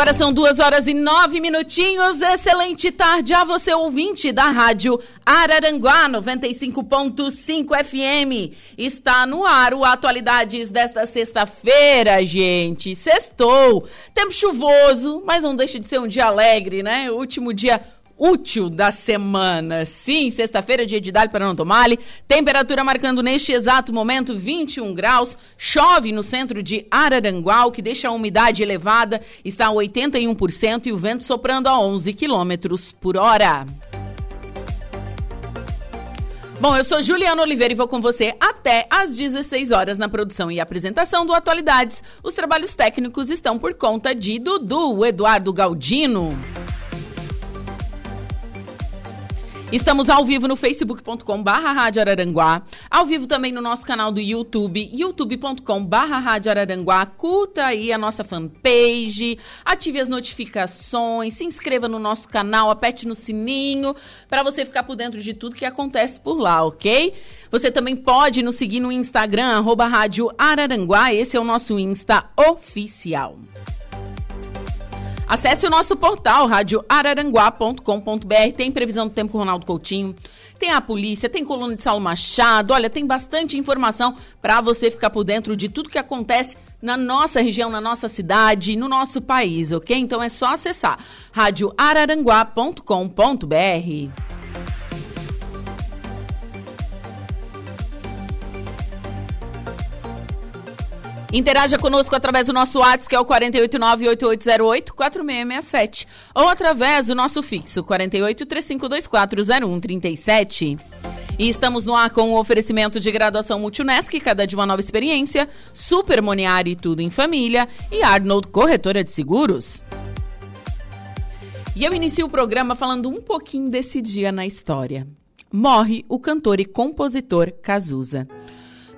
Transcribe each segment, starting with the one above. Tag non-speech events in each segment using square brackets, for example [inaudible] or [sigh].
Agora são duas horas e nove minutinhos. Excelente tarde a você, ouvinte da Rádio Araranguá 95.5 FM. Está no ar o Atualidades desta sexta-feira, gente. Sextou. Tempo chuvoso, mas não deixa de ser um dia alegre, né? O último dia útil da semana. Sim, sexta-feira, dia de Dali para não tomar. Temperatura marcando neste exato momento 21 graus. Chove no centro de Araranguá, o que deixa a umidade elevada. Está a 81% e o vento soprando a 11 quilômetros por hora. Bom, eu sou Juliana Oliveira e vou com você até às 16 horas na produção e apresentação do Atualidades. Os trabalhos técnicos estão por conta de Dudu, Eduardo Galdino. Estamos ao vivo no facebook.com barra Rádio Araranguá, ao vivo também no nosso canal do YouTube, youtube.com barra Rádio Araranguá, curta aí a nossa fanpage, ative as notificações, se inscreva no nosso canal, aperte no sininho, para você ficar por dentro de tudo que acontece por lá, ok? Você também pode nos seguir no Instagram, arroba Rádio Araranguá, esse é o nosso Insta oficial. Acesse o nosso portal radioararanguá.com.br. Tem previsão do tempo com o Ronaldo Coutinho. Tem a polícia, tem coluna de Saulo Machado. Olha, tem bastante informação para você ficar por dentro de tudo que acontece na nossa região, na nossa cidade, no nosso país, ok? Então é só acessar radioararanguá.com.br. Interaja conosco através do nosso WhatsApp, que é o 489-8808-4667. Ou através do nosso fixo, 48-3524-0137. E estamos no ar com o oferecimento de graduação Multunesc, cada de uma nova experiência, Super Moniari Tudo em Família e Arnold Corretora de Seguros. E eu inicio o programa falando um pouquinho desse dia na história. Morre o cantor e compositor Cazuza.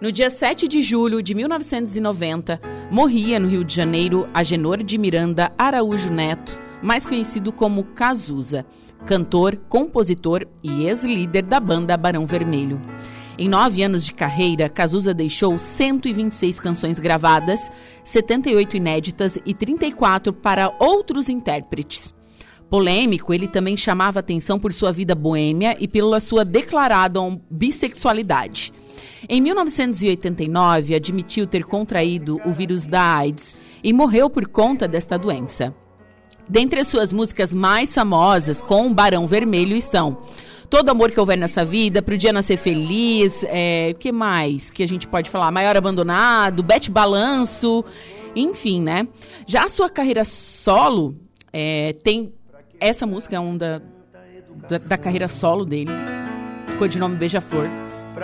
No dia 7 de julho de 1990, morria no Rio de Janeiro Agenor de Miranda Araújo Neto, mais conhecido como Cazuza, cantor, compositor e ex-líder da banda Barão Vermelho. Em nove anos de carreira, Cazuza deixou 126 canções gravadas, 78 inéditas e 34 para outros intérpretes. Polêmico, ele também chamava atenção por sua vida boêmia e pela sua declarada bissexualidade. Em 1989, admitiu ter contraído o vírus da AIDS e morreu por conta desta doença. Dentre as suas músicas mais famosas com o Barão Vermelho estão Todo Amor que Houver Nessa Vida, Pro Dia Nascer Feliz, é, o que mais que a gente pode falar? Maior Abandonado, Bete Balanço, enfim, né? Já a sua carreira solo é, tem... Essa música é uma da, da, da carreira solo dele, codinome Beija-Flor.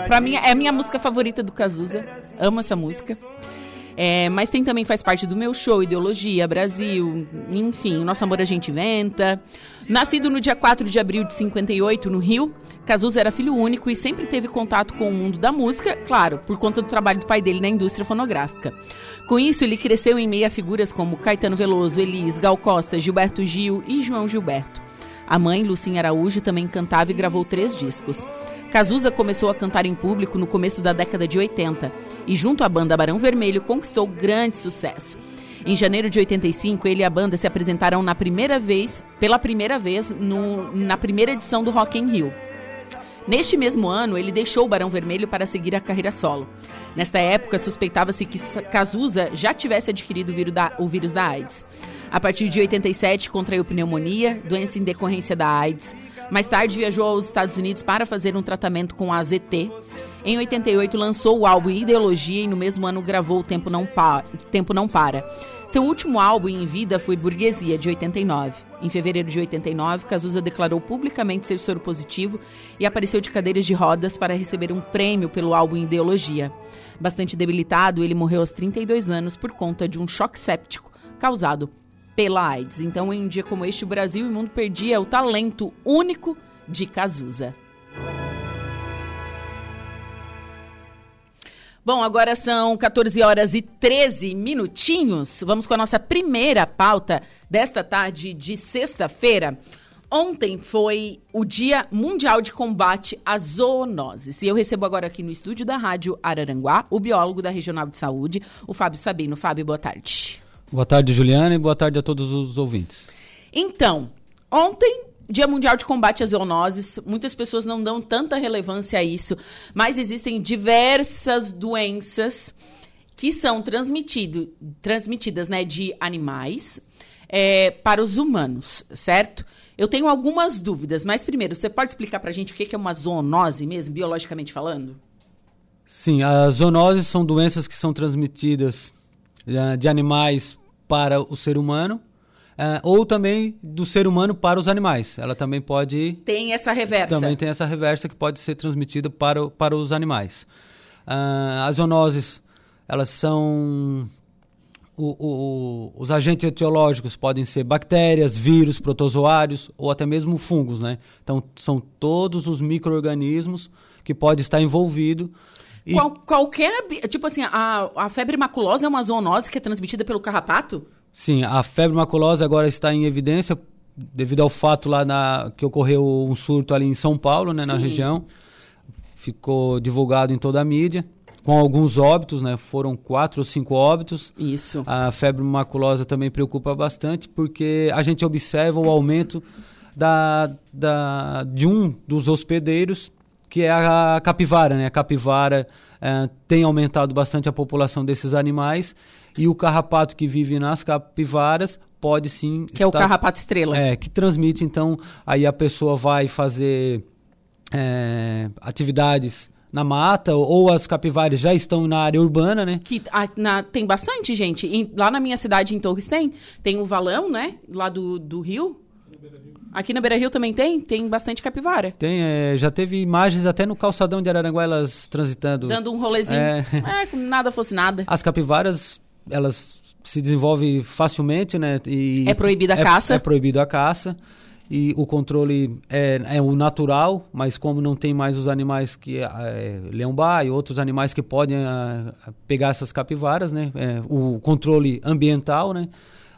Pra mim, é a minha música favorita do Cazuza. Amo essa música. É, mas tem também, faz parte do meu show, Ideologia, Brasil, enfim, Nosso Amor a Gente Inventa. Nascido no dia 4 de abril de 58, no Rio, Cazuza era filho único e sempre teve contato com o mundo da música, claro, por conta do trabalho do pai dele na indústria fonográfica. Com isso, ele cresceu em meio a figuras como Caetano Veloso, Elis, Gal Costa, Gilberto Gil e João Gilberto. A mãe, Lucinha Araújo, também cantava e gravou três discos. Cazuza começou a cantar em público no começo da década de 80 e, junto à banda Barão Vermelho, conquistou grande sucesso. Em janeiro de 85, ele e a banda se apresentaram na primeira vez, pela primeira vez no, na primeira edição do Rock in Rio. Neste mesmo ano, ele deixou o Barão Vermelho para seguir a carreira solo. Nesta época, suspeitava-se que Cazuza já tivesse adquirido o vírus da, o vírus da AIDS. A partir de 87, contraiu pneumonia, doença em decorrência da AIDS. Mais tarde, viajou aos Estados Unidos para fazer um tratamento com AZT Em 88 lançou o álbum Ideologia e no mesmo ano gravou O Tempo Não, pa Tempo Não Para. Seu último álbum em vida foi Burguesia, de 89. Em fevereiro de 89, Cazuza declarou publicamente ser soro positivo e apareceu de cadeiras de rodas para receber um prêmio pelo álbum Ideologia. Bastante debilitado, ele morreu aos 32 anos por conta de um choque séptico causado pela AIDS. Então, em um dia como este, o Brasil e o mundo perdia o talento único de Cazuza. Bom, agora são 14 horas e 13 minutinhos. Vamos com a nossa primeira pauta desta tarde de sexta-feira. Ontem foi o Dia Mundial de Combate às Zoonoses. E eu recebo agora aqui no estúdio da Rádio Araranguá o biólogo da Regional de Saúde, o Fábio Sabino. Fábio, boa tarde. Boa tarde, Juliana, e boa tarde a todos os ouvintes. Então, ontem Dia Mundial de Combate às Zoonoses. Muitas pessoas não dão tanta relevância a isso, mas existem diversas doenças que são transmitido, transmitidas né, de animais é, para os humanos, certo? Eu tenho algumas dúvidas, mas primeiro, você pode explicar para a gente o que é uma zoonose mesmo, biologicamente falando? Sim, as zoonoses são doenças que são transmitidas de animais para o ser humano Uh, ou também do ser humano para os animais. Ela também pode. Tem essa reversa. Também tem essa reversa que pode ser transmitida para, para os animais. Uh, as zoonoses, elas são. O, o, os agentes etiológicos podem ser bactérias, vírus, protozoários ou até mesmo fungos, né? Então, são todos os micro-organismos que podem estar envolvidos Qual, qualquer. Tipo assim, a, a febre maculosa é uma zoonose que é transmitida pelo carrapato? Sim, a febre maculosa agora está em evidência devido ao fato lá na, que ocorreu um surto ali em São Paulo, né, na região. Ficou divulgado em toda a mídia, com alguns óbitos, né? Foram quatro ou cinco óbitos. Isso. A febre maculosa também preocupa bastante, porque a gente observa o aumento da, da, de um dos hospedeiros, que é a capivara, né? A capivara eh, tem aumentado bastante a população desses animais e o carrapato que vive nas capivaras pode sim. Que estar, é o carrapato estrela. É, que transmite, então, aí a pessoa vai fazer é, atividades na mata, ou as capivaras já estão na área urbana, né? Que a, na, tem bastante, gente. Em, lá na minha cidade, em Torres, tem. Tem o valão, né? Lá do, do rio. Aqui na Beira Rio também tem? Tem bastante capivara. Tem, é, já teve imagens até no calçadão de Araranguá, elas transitando. Dando um rolezinho. É, é como nada fosse nada. As capivaras elas se desenvolvem facilmente, né? E é proibida a é, caça. É proibido a caça. E o controle é, é o natural, mas como não tem mais os animais que é, leão-bar e outros animais que podem a, é, pegar essas capivaras, né? É, o controle ambiental, né?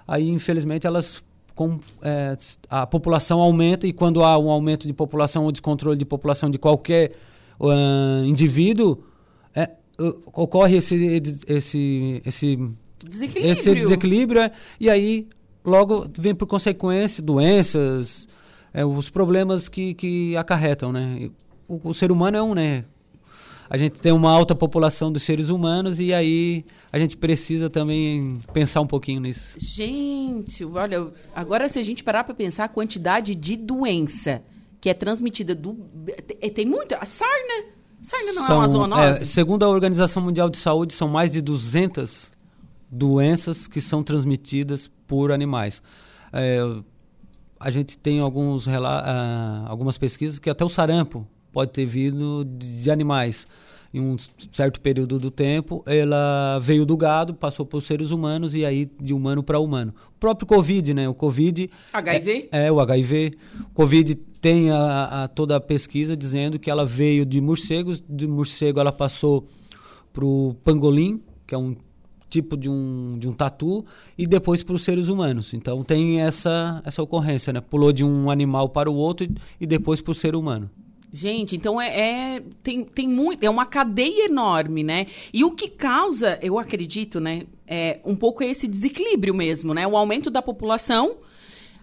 Aí, infelizmente, elas com, é, a população aumenta e quando há um aumento de população ou descontrole de população de qualquer uh, indivíduo, é, ocorre esse, esse, esse desequilíbrio, esse desequilíbrio é, e aí logo vem por consequência doenças, é, os problemas que, que acarretam, né? O, o, ser humano é um, né? A gente tem uma alta população dos seres humanos e aí a gente precisa também pensar um pouquinho nisso. Gente, olha, agora se a gente parar para pensar a quantidade de doença que é transmitida do tem muita, a sarna, sarna não são, é uma zoonose? É, segundo a Organização Mundial de Saúde, são mais de 200 doenças que são transmitidas por animais. É, a gente tem alguns, uh, algumas pesquisas que até o sarampo pode ter vindo de, de, animais. Em um certo período do tempo, ela veio do gado, passou para os seres humanos e aí de humano para humano. O próprio Covid, né? O Covid. HIV? É, é o HIV. O Covid tem a, a, toda a pesquisa dizendo que ela veio de morcegos, de morcego ela passou para o pangolim, que é um tipo de um, de um tatu e depois para os seres humanos. Então tem essa, essa ocorrência, né? Pulou de um animal para o outro e, e depois para o ser humano. Gente, então é, é, tem, tem muito, é uma cadeia enorme, né? E o que causa, eu acredito, né, é um pouco esse desequilíbrio mesmo, né? O aumento da população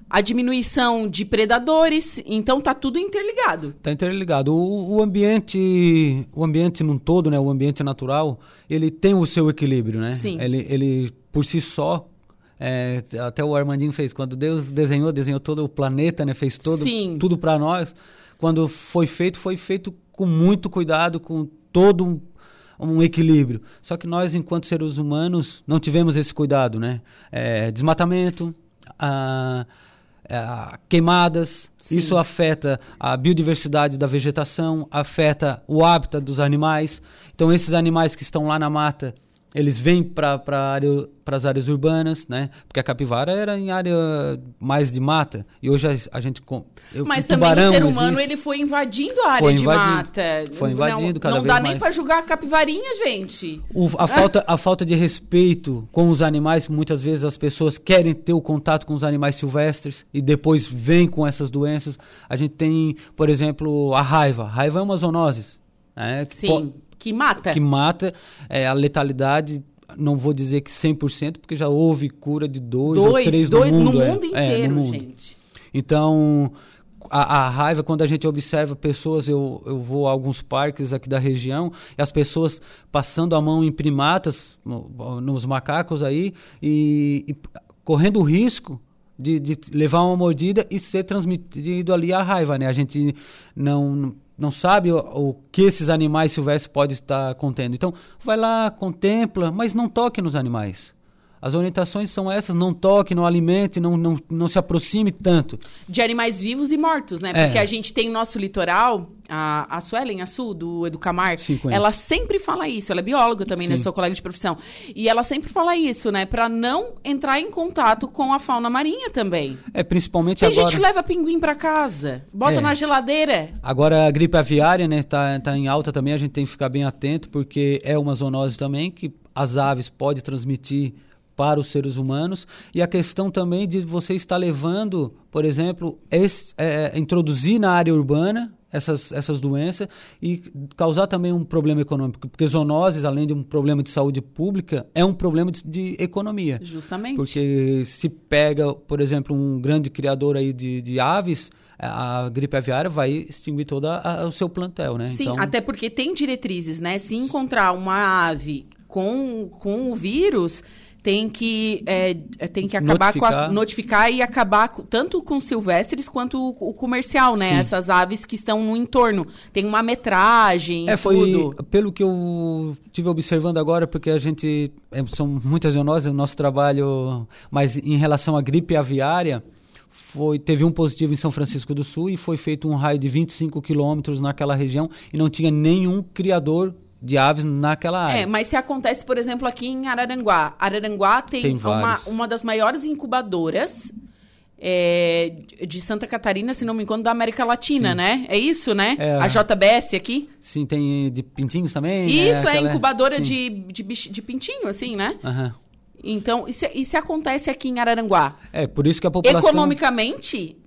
a diminuição de predadores, então tá tudo interligado. Tá interligado. O, o, ambiente, o ambiente num todo, né, o ambiente natural, ele tem o seu equilíbrio, né? Sim. Ele, ele por si só, é, até o Armandinho fez quando Deus desenhou, desenhou todo o planeta, né, fez todo Sim. tudo para nós. Quando foi feito, foi feito com muito cuidado, com todo um, um equilíbrio. Só que nós, enquanto seres humanos, não tivemos esse cuidado, né? É, desmatamento, a, a, queimadas, Sim. isso afeta a biodiversidade da vegetação, afeta o hábitat dos animais. Então, esses animais que estão lá na mata, eles vêm para área, as áreas urbanas, né? Porque a capivara era em área mais de mata e hoje a, a gente eu, Mas o também o ser humano existe. ele foi invadindo a área foi de mata. Foi invadindo não, cada não vez mais. Não dá nem para julgar a capivarinha, gente. O, a [laughs] falta a falta de respeito com os animais, muitas vezes as pessoas querem ter o contato com os animais silvestres e depois vêm com essas doenças. A gente tem, por exemplo, a raiva. A raiva é uma zoonose. Né? Sim. Que mata. Que mata. É, a letalidade, não vou dizer que 100%, porque já houve cura de dois, dois ou três dois, no mundo. No é. mundo é, inteiro, no mundo. gente. Então, a, a, raiva, quando a gente observa pessoas, eu, eu vou a alguns parques aqui da região, e as pessoas passando a mão em primatas, no, nos macacos aí, e, e correndo o risco de, de, levar uma mordida e ser transmitido ali a raiva, né? A gente não não sabe o, o, que esses animais silvestres podem estar contendo. Então, vai lá, contempla, mas não toque nos animais. As orientações são essas, não toque, não alimente, não, não, não se aproxime tanto. De animais vivos e mortos, né? Porque é. a gente tem o nosso litoral, a, a Suelen, a Su, do Educamar, Sim, ela sempre fala isso, ela é bióloga também, né? Sim. né? Sua colega de profissão. E ela sempre fala isso, né? Para não entrar em contato com a fauna marinha também. É, principalmente tem agora... Tem gente que leva pinguim para casa, bota é. na geladeira. Agora a gripe aviária, né, tá, tá em alta também, a gente tem que ficar bem atento, porque é uma zoonose também que as aves podem transmitir para os seres humanos e a questão também de você estar levando, por exemplo, esse, é, é, introduzir na área urbana essas, essas doenças e causar também um problema econômico, porque zoonoses, além de um problema de saúde pública, é um problema de, de economia. Justamente. Porque se pega, por exemplo, um grande criador aí de, de aves, a gripe aviária vai extinguir todo o seu plantel, né? Sim, então... até porque tem diretrizes, né? Se encontrar uma ave com, com o vírus, tem que, é, tem que acabar notificar. com a, notificar e acabar com, tanto com silvestres quanto o, o comercial, né? Sim. Essas aves que estão no entorno. Tem uma metragem, é, foi, tudo. Pelo que eu tive observando agora, porque a gente é, são muitas zoonoses, o nosso trabalho, mas em relação à gripe aviária, foi, teve um positivo em São Francisco do Sul e foi feito um raio de 25 quilômetros naquela região e não tinha nenhum criador de aves naquela área. É, mas se acontece, por exemplo, aqui em Araranguá. Araranguá tem, tem uma, uma das maiores incubadoras é, de Santa Catarina, se não me engano, da América Latina, Sim. né? É isso, né? É, a JBS aqui. Sim, tem de pintinhos também. Né? Isso, né? é incubadora de, de, de pintinho, assim, né? Uhum. Então, e se, e se acontece aqui em Araranguá? É, por isso que a população... Economicamente,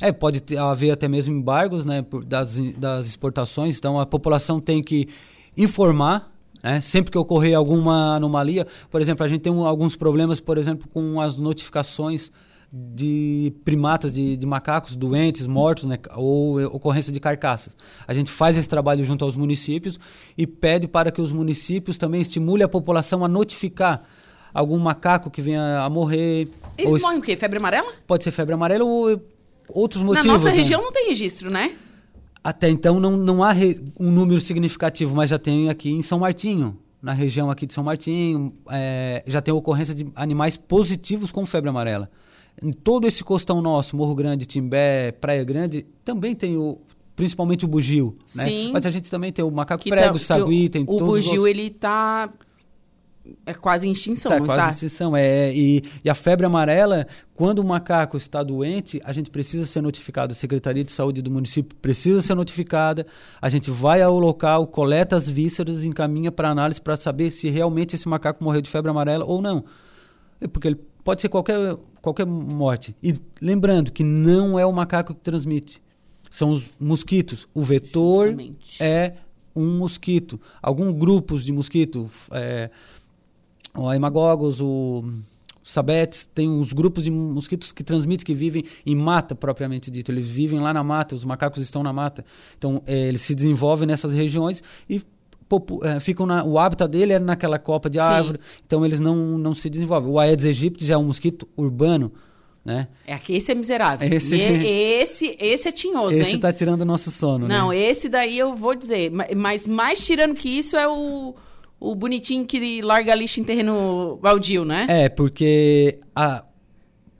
é, pode ter, haver até mesmo embargos né, das, das exportações, então a população tem que informar né? Sempre que ocorrer alguma anomalia, por exemplo, a gente tem um, alguns problemas, por exemplo, com as notificações de primatas, de, de macacos doentes, mortos, né? ou ocorrência de carcaças. A gente faz esse trabalho junto aos municípios e pede para que os municípios também estimulem a população a notificar algum macaco que venha a morrer. Eles morrem o quê? Febre amarela? Pode ser febre amarela ou outros motivos. Na nossa né? região não tem registro, né? Até então não, não há re, um número significativo, mas já tem aqui em São Martinho, na região aqui de São Martinho, é, já tem ocorrência de animais positivos com febre amarela. Em todo esse costão nosso, Morro Grande, Timbé, Praia Grande, também tem o, principalmente o bugio, né? Mas a gente também tem o macaco que prego, tá, sagui, tem o todos O bugio, ele tá é quase extinção, tá, não quase está? extinção, é. E, e, a febre amarela, quando o macaco está doente, a gente precisa ser notificado. A Secretaria de Saúde do município precisa ser notificada. A gente vai ao local, coleta as vísceras encaminha para análise para saber se realmente esse macaco morreu de febre amarela ou não. É porque ele pode ser qualquer, qualquer morte. E lembrando que não é o macaco que transmite. São os mosquitos. O vetor Justamente. é um mosquito. Alguns grupos de mosquito... É, o Aimagogos, o Sabetes, tem uns grupos de mosquitos que transmitem, que vivem em mata propriamente dito. Eles vivem lá na mata, os macacos estão na mata. Então, é, eles se desenvolvem nessas regiões e é, ficam na, o hábitat dele é naquela copa de Sim. árvore, então eles não, não se desenvolvem. O Aedes aegypti já é um mosquito urbano, né? É que esse é miserável. Esse- E- esse, esse é tinhoso, Esse hein? tá tirando o nosso sono, Não, né? esse daí eu vou dizer. Ma- Mas mais tirando que isso é o, o bonitinho que larga lixo em terreno baldio, né? É, porque a,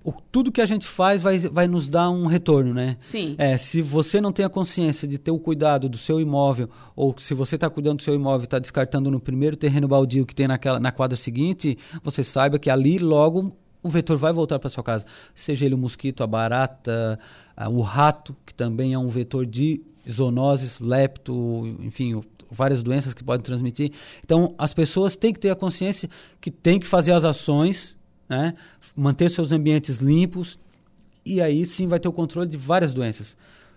o- tudo que a gente faz vai, vai nos dar um retorno, né? Sim. É, se você não tem a consciência de ter o cuidado do seu imóvel, ou se você está cuidando do seu imóvel e está descartando no primeiro terreno baldio que tem naquela, na quadra seguinte, você saiba que ali logo o vetor vai voltar para sua casa. Seja ele o mosquito, a barata, a- o rato, que também é um vetor de zoonoses, lepto, enfim, várias doenças que podem transmitir. Então, as pessoas têm que ter a consciência que tem que fazer as ações, né? manter seus ambientes limpos, e aí sim vai ter o controle de várias doenças.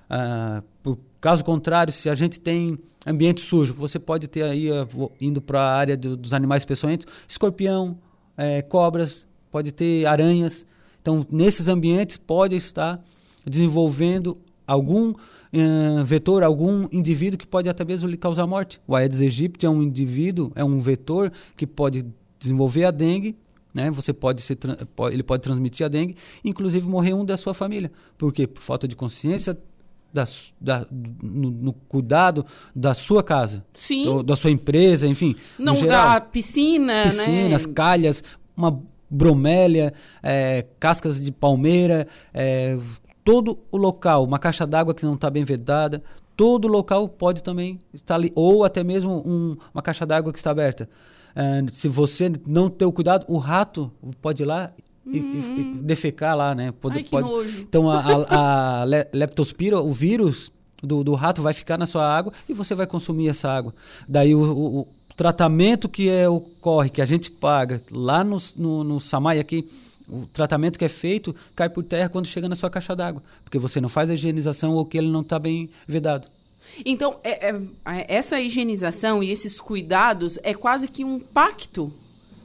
Ah, por caso contrário, se a gente tem ambiente sujo, você pode ter aí, ah, indo para a área do- dos animais peçonhentos, escorpião, eh, cobras, pode ter aranhas. Então, nesses ambientes pode estar desenvolvendo algum eh, vetor, algum indivíduo que pode até mesmo lhe causar morte. O Aedes aegypti é um indivíduo, é um vetor que pode desenvolver a dengue, né? Você pode ser, ele pode transmitir a dengue, inclusive morrer um da sua família. Por quê? Por falta de consciência da, da- no, no cuidado da sua casa, Sim. do- da sua empresa, enfim. Não dá piscina, piscinas, né? calhas, uma bromélia, eh, cascas de palmeira, eh, todo o local, uma caixa d'água que não está bem vedada, todo o local pode também estar ali, ou até mesmo um- uma caixa d'água que está aberta. Eh, se você não ter o cuidado, o rato pode ir lá e, e- e defecar lá, né? Pode, Ai, que pode- nojo. Então a, a, [laughs] a le- leptospira, o vírus do, do rato vai ficar na sua água e você vai consumir essa água. Daí o, o- o tratamento que é, ocorre, que a gente paga lá no, no, no Samai aqui, o tratamento que é feito cai por terra quando chega na sua caixa d'água. Porque você não faz a higienização ou que ele não está bem vedado. Então, é- é- essa higienização e esses cuidados é quase que um pacto.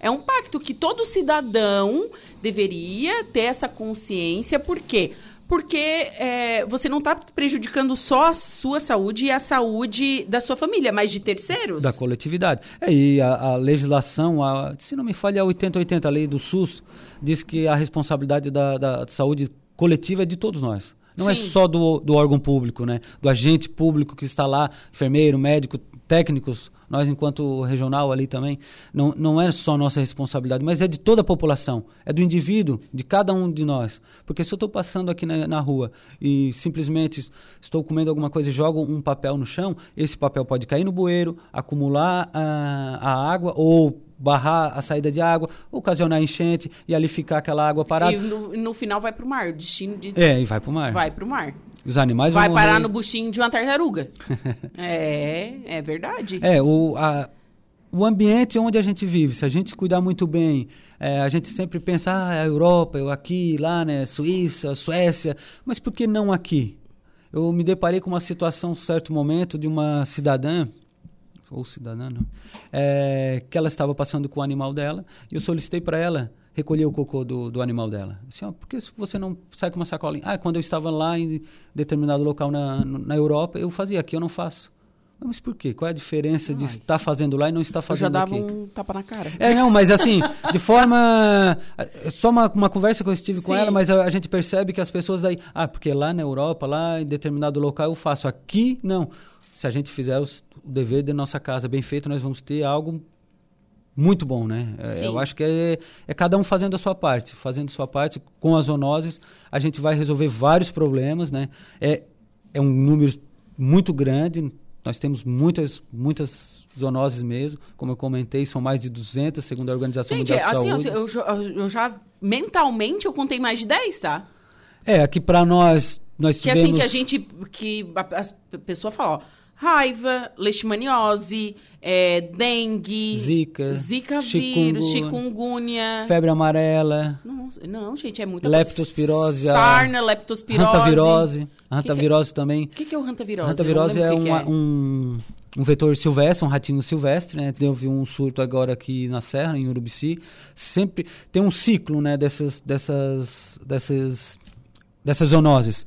É um pacto que todo cidadão deveria ter essa consciência. Por quê? Porque é, você não está prejudicando só a sua saúde e a saúde da sua família, mas de terceiros. Da coletividade. É, e a, a legislação, a- se não me falha, a 8080, a lei do SUS, diz que a responsabilidade da, da saúde coletiva é de todos nós. Não é Sim. só do, do órgão público, né? Do agente público que está lá, enfermeiro, médico, técnicos, nós enquanto regional ali também. Não, não é só nossa responsabilidade, mas é de toda a população. É do indivíduo, de cada um de nós. Porque se eu estou passando aqui na, na rua e simplesmente estou comendo alguma coisa e jogo um papel no chão, esse papel pode cair no bueiro, acumular a, a água ou barrar a saída de água, ocasionar enchente e ali ficar aquela água parada. E no, no final vai pro mar. O destino de... É, e vai pro mar. vai pro mar. Os animais Vai parar morrer. no buchinho de uma tartaruga. [laughs] é, é verdade. É, o, a- o ambiente onde a gente vive, se a gente cuidar muito bem, é, a gente sempre pensa, ah, a Europa, eu aqui, lá, né, Suíça, Suécia, mas por que não aqui? Eu me deparei com uma situação, um certo momento, de uma cidadã, ou cidadã, não, é, que ela estava passando com o animal dela, e eu solicitei para ela recolher o cocô do, do animal dela. Assim, ó, por que você não sai com uma sacolinha? Ah, quando eu estava lá em determinado local na, na Europa, eu fazia aqui, eu não faço. Mas por quê? Qual é a diferença de Ai. estar fazendo lá e não estar Eu já fazendo dava aqui? um tapa na cara. É, não, mas assim, de forma. Só uma, uma conversa que eu estive com Sim. ela, mas a, a gente percebe que as pessoas daí. Ah, porque lá na Europa, lá em determinado local eu faço. Aqui, não. Se a gente fizer os- o dever de nossa casa bem feito, nós vamos ter algo muito bom, né? É, Sim. Eu acho que é, é cada um fazendo a sua parte. Fazendo a sua parte com as zoonoses, a gente vai resolver vários problemas, né? É, é um número muito grande. Nós temos muitas, muitas zoonoses mesmo. Como eu comentei, são mais de 200, segundo a Organização Gente, Mundial de assim, Saúde. eu, eu já- eu já mentalmente eu contei mais de 10, tá? É, aqui para nós, nós Que tivemos... assim, que a gente. Que a, as pessoas falam, ó, raiva, leishmaniose, é, dengue, Zika, zika vírus, chikungunya. Febre amarela, Nossa, não, gente, é muita Leptospirose, a- Sarna, leptospirose. hantavirose. Hantavirose também. O que, que é o hantavirose? Hantavirose é, não uma- que que um, um vetor silvestre, um ratinho silvestre, né? Teve um surto agora aqui na Serra, em Urubici. Sempre tem um ciclo, né, dessas, dessas, dessas, dessas zoonoses.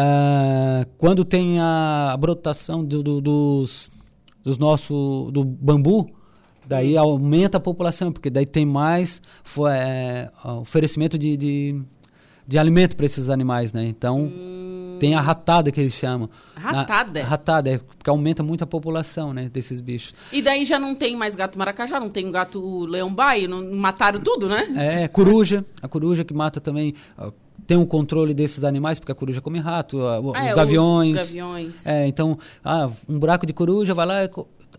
Ah, quando tem a brotação do, do- dos, dos nosso, do bambu, daí Hum. aumenta a população, porque daí tem mais é, oferecimento de, de, de alimento para esses animais, né? Então Hum. tem a ratada que eles chamam. Ratada? Na, ratada, é porque aumenta muito a população, né, desses bichos. E daí já não tem mais gato maracajá, não tem gato leão-baio, não mataram tudo, né? É, coruja, a coruja que mata também ó, tem um controle desses animais, porque a coruja come rato, ó, os É, gaviões. Os gaviões. É, então, ah, um buraco de coruja, vai lá,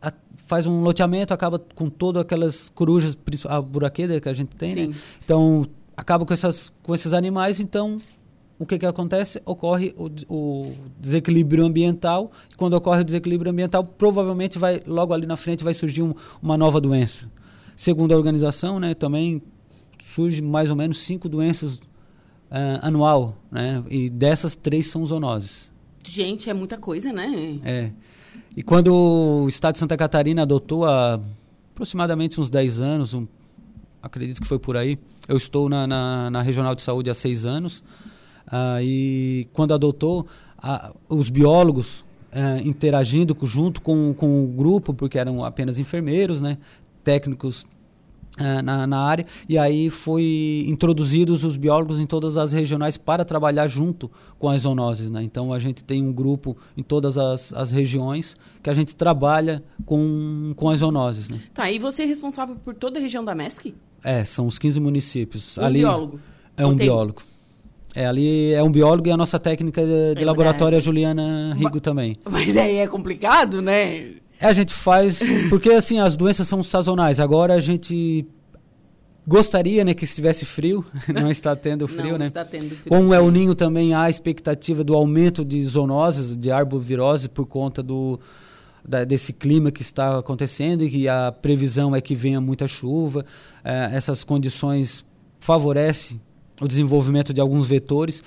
a- faz um loteamento, acaba com todas aquelas corujas, a buraqueira que a gente tem, Sim. né? Então, acaba com, essas, com esses animais, então, o que que acontece? Ocorre o, o desequilíbrio ambiental. Quando ocorre o desequilíbrio ambiental, provavelmente vai, logo ali na frente, vai surgir um- uma nova doença. Segundo a organização, né, também surge mais ou menos cinco doenças ah, anual, né? E dessas, três são zoonoses. Gente, é muita coisa, né? É. E quando o estado de Santa Catarina adotou há aproximadamente uns 10 anos, um- acredito que foi por aí, eu estou na, na, na Regional de Saúde há seis anos, ah, e quando adotou, ah, os biólogos ah, interagindo junto com, com o grupo, porque eram apenas enfermeiros, né, técnicos na, na área, e aí foi introduzidos os biólogos em todas as regionais para trabalhar junto com as zoonoses, né? Então a gente tem um grupo em todas as, as regiões que a gente trabalha com, com as zoonoses, né? Tá, e você é responsável por toda a região da MESC? É, são os 15 municípios. Um biólogo? É um tem? biólogo. É, ali é um biólogo e a nossa técnica de, de É, laboratório é é. a Juliana Rigo também. Mas aí é complicado, né? É, a gente faz, porque assim, as doenças são sazonais. Agora a gente gostaria, né, que estivesse frio, [laughs] não está tendo frio, Não né? está tendo frio. Como é o ninho também há a expectativa do aumento de zoonoses, de arbovirose por conta do da- desse clima que está acontecendo e que a previsão é que venha muita chuva. Eh, essas condições favorecem o desenvolvimento de alguns vetores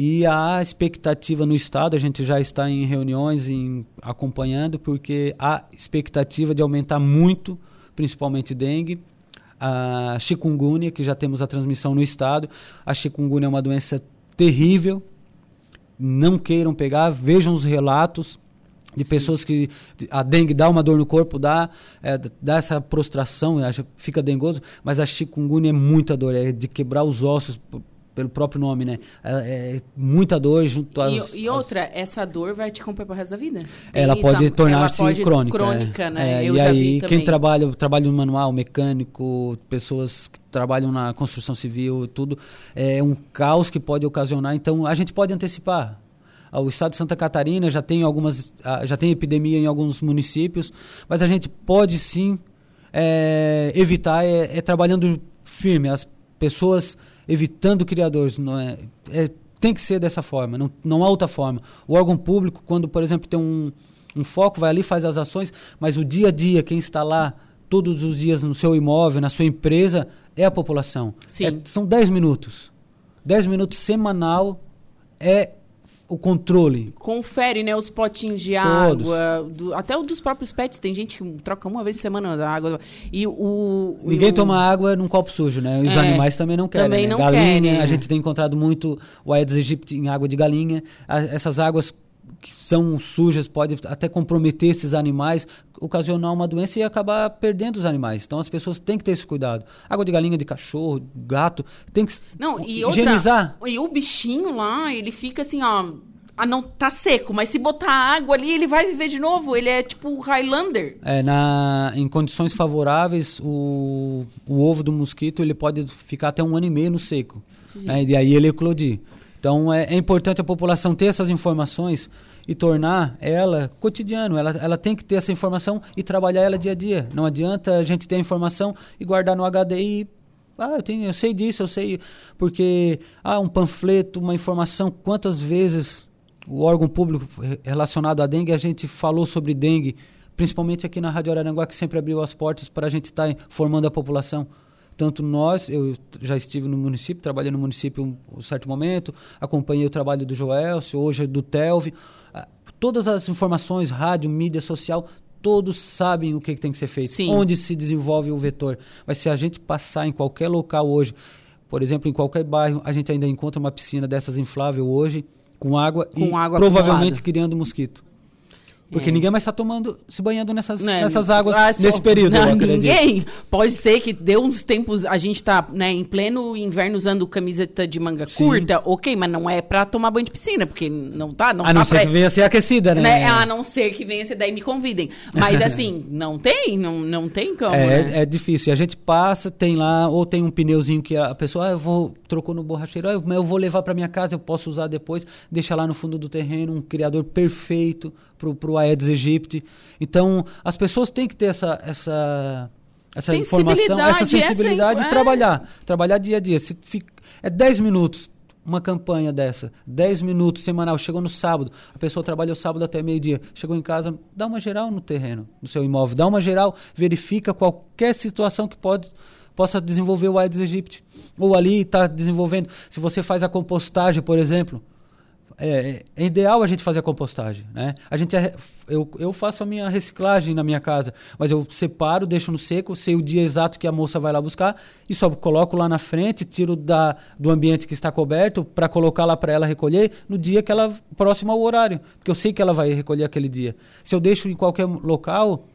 e a expectativa no estado, a gente já está em reuniões em, acompanhando, porque há expectativa de aumentar muito, principalmente dengue, a chikungunya, que já temos a transmissão no estado. A chikungunya é uma doença terrível, não queiram pegar, vejam os relatos de pessoas que a dengue dá uma dor no corpo, dá, é, dá essa prostração, fica dengoso, mas a chikungunya é muita dor, é de quebrar os ossos pelo próprio nome, né? É, é muita dor junto às... E, e outra, essa dor vai te acompanhar pro resto da vida. Tem ela isso, pode tornar-se crônica. Crônica, é. né? É, Eu e aí, quem trabalha, trabalha no manual, mecânico, pessoas que trabalham na construção civil, tudo, é um caos que pode ocasionar. Então, a gente pode antecipar. Ah, O estado de Santa Catarina já tem algumas, ah, já tem epidemia em alguns municípios, mas a gente pode sim é, evitar, é, é trabalhando firme, as pessoas evitando criadores, não é, é- tem que ser dessa forma, não, não há outra forma. O órgão público, quando, por exemplo, tem um, um foco, vai ali, faz as ações, mas o dia a dia, quem está lá todos os dias no seu imóvel, na sua empresa, é a população. É- são 10 minutos. 10 minutos semanal é o controle. Confere, né, os potinhos de Todos. água, do- até o dos próprios pets, tem gente que troca uma vez por semana da água. E o... Ninguém o- toma água num copo sujo, né? Os É, animais também não querem. também né? não galinha, querem, a gente tem encontrado muito o Aedes aegypti em água de galinha. A- essas águas que são sujas podem até comprometer esses animais, ocasionar uma doença e acabar perdendo os animais. Então as pessoas têm que ter esse cuidado. Água de galinha, de cachorro, gato, tem que Não, e outra, higienizar. E o bichinho lá, ele fica assim, ó... Ah, não, tá seco, mas se botar água ali, ele vai viver de novo. Ele é tipo Highlander. É, na, em condições favoráveis, o, o ovo do mosquito ele pode ficar até um ano e meio no seco. né? E aí ele eclodir. Então é, é importante a população ter essas informações e tornar ela cotidiano. Ela, ela tem que ter essa informação e trabalhar ela dia a dia. Não adianta a gente ter a informação e guardar no HD ah, eu, tenho, eu sei disso, eu sei. Porque, ah, um panfleto, uma informação, quantas vezes o órgão público re- relacionado à dengue, a gente falou sobre dengue, principalmente aqui na Rádio Araranguá, que sempre abriu as portas para a gente estar formando a população. Tanto nós, eu já estive no município, trabalhei no município um, um certo momento, acompanhei o trabalho do Joelcio, hoje do Telvi. Ah, Todas as informações, rádio, mídia social, todos sabem o que, que tem que ser feito, Sim. onde se desenvolve o vetor. Mas se a gente passar em qualquer local hoje, por exemplo, em qualquer bairro, a gente ainda encontra uma piscina dessas inflável hoje, com água Com e água provavelmente acumulada. criando mosquito. Porque É. ninguém mais está tomando, se banhando nessas, Né, nessas águas ah, só- nesse período. Não, ninguém. Pode ser que deu uns tempos, a gente tá né, em pleno inverno usando camiseta de manga Sim. curta, ok, mas não é pra tomar banho de piscina, porque não tá, não A não tá ser pra- que venha ser aquecida, né? né? A não ser que venha, se daí me convidem. Mas assim, [laughs] não tem, não, não tem como, É, né? é difícil. E a gente passa, tem lá, ou tem um pneuzinho que a pessoa, ah, eu vou, trocou no borracheiro, ah, eu vou levar para minha casa, eu posso usar depois, deixa lá no fundo do terreno, um criador perfeito pro, pro Aedes aegypti. Então, as pessoas têm que ter essa, essa, essa informação, Sensibilidade, essa essa sensibilidade info- de é. trabalhar, trabalhar dia a dia. Se fica, é 10 minutos uma campanha dessa, 10 minutos semanal, chegou no sábado, a pessoa trabalhou sábado até meio-dia, chegou em casa, dá uma geral no terreno, no seu imóvel, dá uma geral, verifica qualquer situação que pode possa desenvolver o Aedes aegypti. Ou ali está desenvolvendo, se você faz a compostagem, por exemplo, é, é ideal a gente fazer a compostagem, né? A gente é- eu, eu faço a minha reciclagem na minha casa, mas eu separo, deixo no seco, sei o dia exato que a moça vai lá buscar e só coloco lá na frente, tiro da, do ambiente que está coberto para colocar lá para ela recolher no dia que ela próximo ao horário, porque eu sei que ela vai recolher aquele dia. Se eu deixo em qualquer local,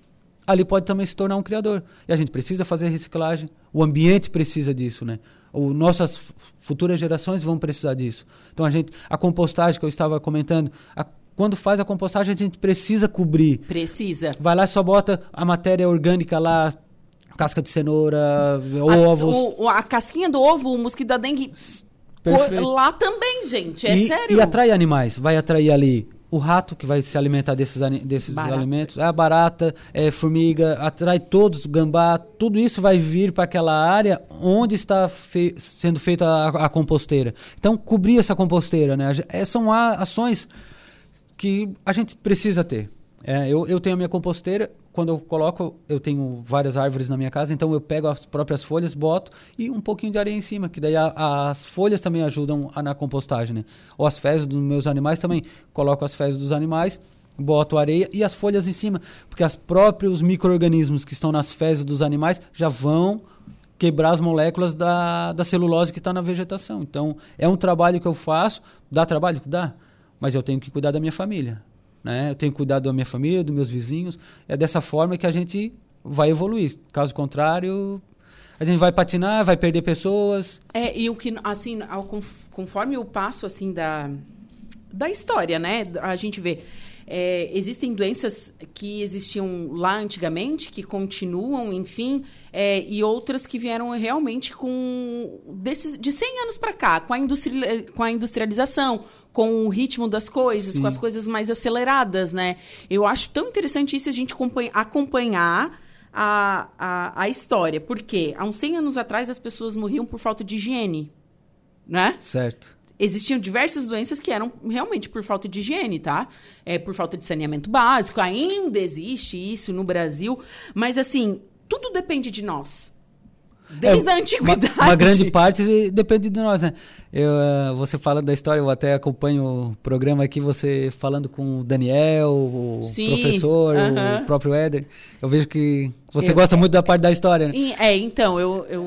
ali pode também se tornar um criador. E a gente precisa fazer reciclagem, o ambiente precisa disso, né? O, nossas futuras gerações vão precisar disso. Então a gente, a compostagem que eu estava comentando, a- quando faz a compostagem a gente precisa cobrir. Precisa. Vai lá e só bota a matéria orgânica lá, casca de cenoura, A, ovos. o- a casquinha do ovo, o mosquito da dengue, Perfeito. lá também, gente. É e, sério. E atrai animais. Vai atrair ali o rato que vai se alimentar desses, desses Barata. alimentos, a barata, é, formiga, atrai todos, gambá, tudo isso vai vir para aquela área onde está fe- sendo feita a, a composteira. Então, cobrir essa composteira, né? É, são ações que a gente precisa ter. É, eu, eu tenho a minha composteira, quando eu coloco, eu tenho várias árvores na minha casa, então eu pego as próprias folhas, boto e um pouquinho de areia em cima, que daí a- as folhas também ajudam a- na compostagem, né? Ou as fezes dos meus animais também, coloco as fezes dos animais, boto areia e as folhas em cima, porque os próprios micro-organismos que estão nas fezes dos animais já vão quebrar as moléculas da, da celulose que está na vegetação. Então, é um trabalho que eu faço, dá trabalho? Dá, mas eu tenho que cuidar da minha família. Né? Eu tenho que cuidar da minha família, dos meus vizinhos. É dessa forma que a gente vai evoluir. Caso contrário, a gente vai patinar, vai perder pessoas. É, e o que, assim, ao, conf- conforme o passo, assim, da, da história, né? A gente vê, é, existem doenças que existiam lá antigamente, que continuam, enfim, é, e outras que vieram realmente com, desses, de 100 anos para cá, com a, industri, com a industrialização, com o ritmo das coisas, Sim. com as coisas mais aceleradas, né? Eu acho tão interessante isso a gente acompanha- acompanhar a, a, a história. Porque há uns 100 anos atrás as pessoas morriam por falta de higiene, né? Certo. Existiam diversas doenças que eram realmente por falta de higiene, tá? É, por falta de saneamento básico. Ainda existe isso no Brasil. Mas, assim, tudo depende de nós. Desde É, a antiguidade. Uma, uma grande parte depende de nós, né? Eu, eh, você fala da história, eu até acompanho o programa aqui, você falando com o Daniel, o Sim, professor, aham. o próprio Éder. Eu vejo que você Eu- gosta muito da parte da história, né? É, então, eu, eu,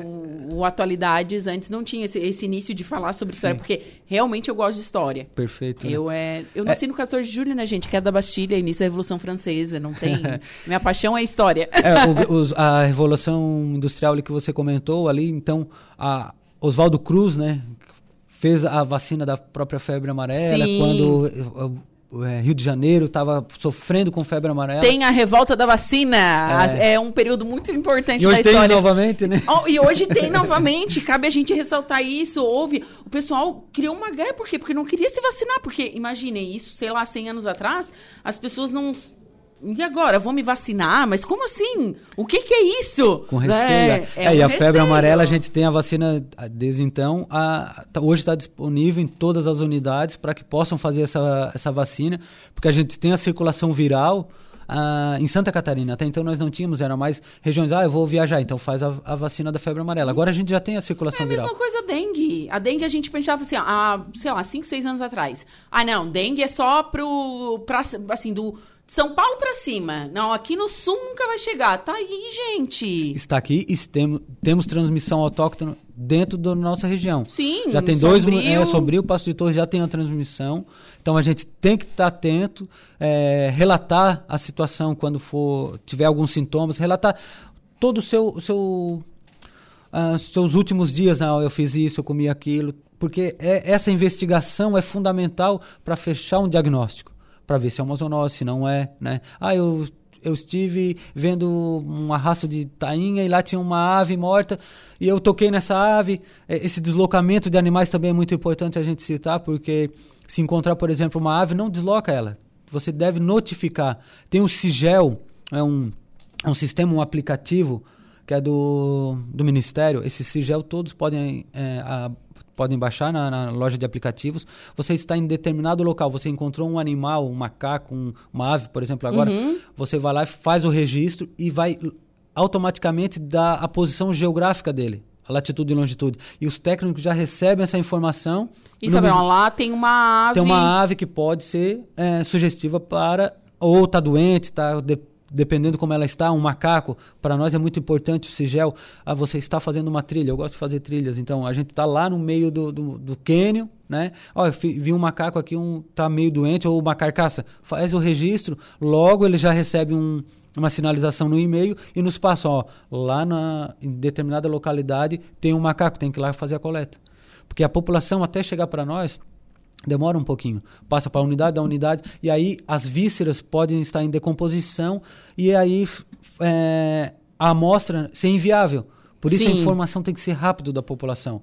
o Atualidades antes não tinha esse, esse início de falar sobre história, Sim. porque realmente eu gosto de história. Perfeito. né? Eu, é, eu nasci no 14 de julho, né, gente? Que é da Bastilha, início da Revolução Francesa. Não tem. [laughs] Minha paixão é história. É, o- os- a revolução industrial ali que você comentou ali, então, a Oswaldo Cruz, né, fez a vacina da própria febre amarela, Sim. quando eh, eh, Rio de Janeiro estava sofrendo com febre amarela. Tem a revolta da vacina. As- É, um período muito importante e hoje da tem história. novamente, né? Oh, e hoje [laughs] tem novamente, cabe a gente ressaltar isso. Houve. O pessoal criou uma guerra, por quê? Porque não queria se vacinar. Porque, imaginem, isso, sei lá, 100 anos atrás, as pessoas não. E agora? Vou me vacinar? Mas como assim? O que, que é isso? Com receio. É, É, é e um a febre receio. amarela, a gente tem a vacina desde então. A, tá- hoje está disponível em todas as unidades para que possam fazer essa, essa vacina, porque a gente tem a circulação viral. ah, em Santa Catarina, até então nós não tínhamos, era mais regiões, ah, eu vou viajar, então faz a, a vacina da febre amarela. Agora a gente já tem a É circulação a mesma viral. coisa a dengue. A dengue a gente pensava assim, há, sei lá, 5, 6 anos atrás. Ah, não, dengue é só pro. Pra, assim, do. São Paulo para cima. Não, aqui no sul nunca vai chegar. Tá aí, gente. Está aqui e temos, temos transmissão autóctone dentro da nossa região. Sim, Já tem dois, é, Sombrio, Passo de Torres já tem a transmissão. Então a gente tem que estar atento, é, relatar a situação quando for tiver alguns sintomas, relatar todo o seu, o seu uh, seus últimos dias, ah, eu fiz isso, eu comi aquilo, porque é, essa investigação é fundamental para fechar um diagnóstico para ver se é uma zoonose, se não é, né? Ah, eu eu estive vendo um arrasto de tainha e lá tinha uma ave morta e eu toquei nessa ave. É, esse deslocamento de animais também é muito importante a gente citar, porque se encontrar, por exemplo, uma ave, não desloca ela. Você deve notificar. Tem o Sigel, é um, um sistema, um aplicativo que é do, do Ministério. Esse Sigel todos podem é, a, podem baixar na, na, loja de aplicativos. Você está em determinado local, você encontrou um animal, um macaco, um, uma ave, por exemplo, agora, uhum. você vai lá, faz o registro e vai automaticamente dar a posição geográfica dele. A latitude e longitude. E os técnicos já recebem essa informação. E sabe, lá tem uma ave. Tem uma ave que pode ser é, sugestiva para. Ou está doente, está dependendo como ela está, um macaco, para nós é muito importante o sigel. Ah, você está fazendo uma trilha, eu gosto de fazer trilhas, então a gente está lá no meio do, do, do cânion, né? Vi um macaco aqui, um tá meio doente, ou uma carcaça, faz o registro, logo ele já recebe um, uma sinalização no e-mail e nos passa, ó, lá na, em determinada localidade tem um macaco, tem que ir lá fazer a coleta. Porque a população, até chegar para nós, demora um pouquinho. Passa para a unidade da unidade e aí as vísceras podem estar em decomposição e aí é, a amostra ser inviável. Por isso Sim. a informação tem que ser rápido da população.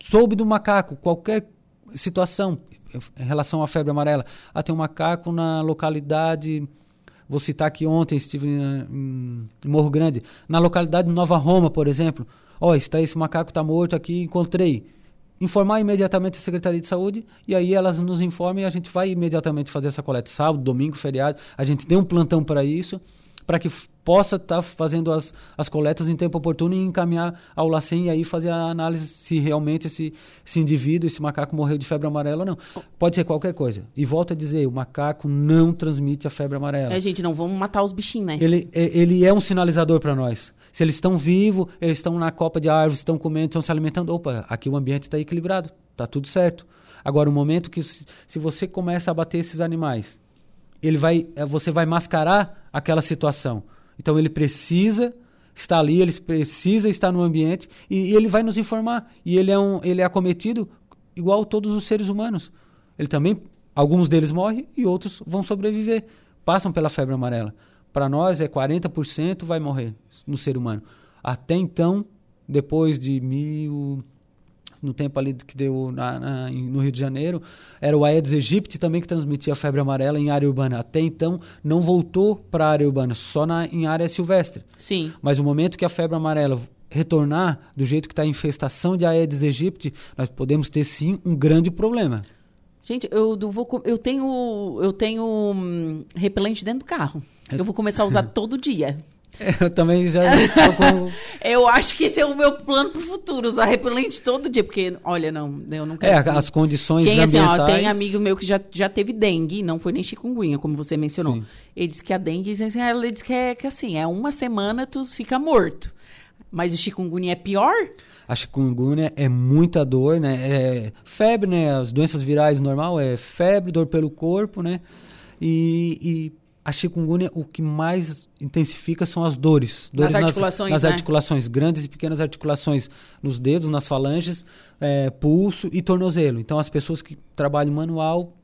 Soube do macaco, qualquer situação em relação à febre amarela. Ah, tem um macaco na localidade. Vou citar aqui ontem, estive em, em Morro Grande. Na localidade de Nova Roma, por exemplo. Ó, oh, está esse macaco está morto aqui, encontrei informar imediatamente a Secretaria de Saúde e aí elas nos informam e a gente vai imediatamente fazer essa coleta. Sábado, domingo, feriado, a gente tem um plantão para isso, para que possa estar tá fazendo as, as coletas em tempo oportuno e encaminhar ao LACEN e aí fazer a análise se realmente esse, esse indivíduo, esse macaco morreu de febre amarela ou não. Pode ser qualquer coisa. E volto a dizer, o macaco não transmite a febre amarela. É, gente, não vamos matar os bichinhos, né? Ele, é, ele é um sinalizador para nós. Se eles estão vivos, eles estão na copa de árvores, estão comendo, estão se alimentando. Opa, aqui o ambiente está equilibrado, está tudo certo. Agora, o momento que se você começa a bater esses animais, ele vai, eh, você vai mascarar aquela situação. Então, ele precisa estar ali, ele precisa estar no ambiente e, e ele vai nos informar. E ele é, um, ele é acometido igual todos os seres humanos. Ele também, alguns deles morrem e outros vão sobreviver, passam pela febre amarela para nós é 40% vai morrer no ser humano. Até então, depois de mil no tempo ali que deu na, na, no Rio de Janeiro, era o Aedes aegypti também que transmitia a febre amarela em área urbana. Até então não voltou para a área urbana, só na, em área silvestre. Sim. Mas o momento que a febre amarela retornar do jeito que está a infestação de Aedes aegypti, nós podemos ter sim um grande problema. Gente, eu, vou, eu tenho, eu tenho hum, repelente dentro do carro. Eu vou começar a usar [laughs] todo dia. Eu também já com... [laughs] Eu acho que esse é o meu plano para o futuro, usar repelente todo dia, porque, olha, não, eu não quero... É, as condições tem, ambientais... Assim, ó, tem amigo meu que já, já teve dengue, não foi nem chikungunya, como você mencionou. Sim. Ele disse que a dengue, assim, ele disse que é, que assim, é uma semana tu fica morto. Mas o chikungunya é pior? A chikungunya é muita dor, né? É febre, né? As doenças virais normal é febre, dor pelo corpo, né? E, e a chikungunya, o que mais intensifica são as dores. dores nas articulações, nas, nas né? articulações, grandes e pequenas articulações nos dedos, nas falanges, é, pulso e tornozelo. Então, as pessoas que trabalham manual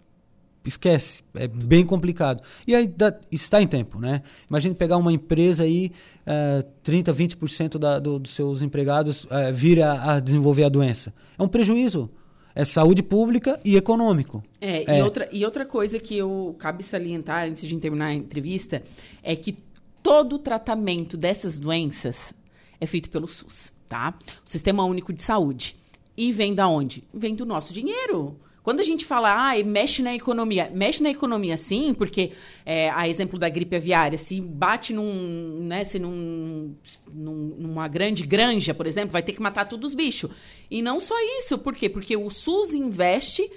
esquece, é bem complicado. E aí dá, está em tempo, né? Imagine pegar uma empresa aí, uh, 30, 20% da, do, dos seus empregados uh, vir a, a, desenvolver a doença. É um prejuízo. É saúde pública e econômico. É, é. E, outra, e outra coisa que eu cabe salientar antes de terminar a entrevista é que todo o tratamento dessas doenças é feito pelo SUS, tá? O Sistema Único de Saúde. E vem da onde? Vem do nosso dinheiro. Quando a gente fala, ah, mexe na economia, mexe na economia sim, porque é, a exemplo da gripe aviária, se bate num, né, se num, num, numa grande granja, por exemplo, vai ter que matar todos os bichos. E não só isso, por quê? Porque o SUS investe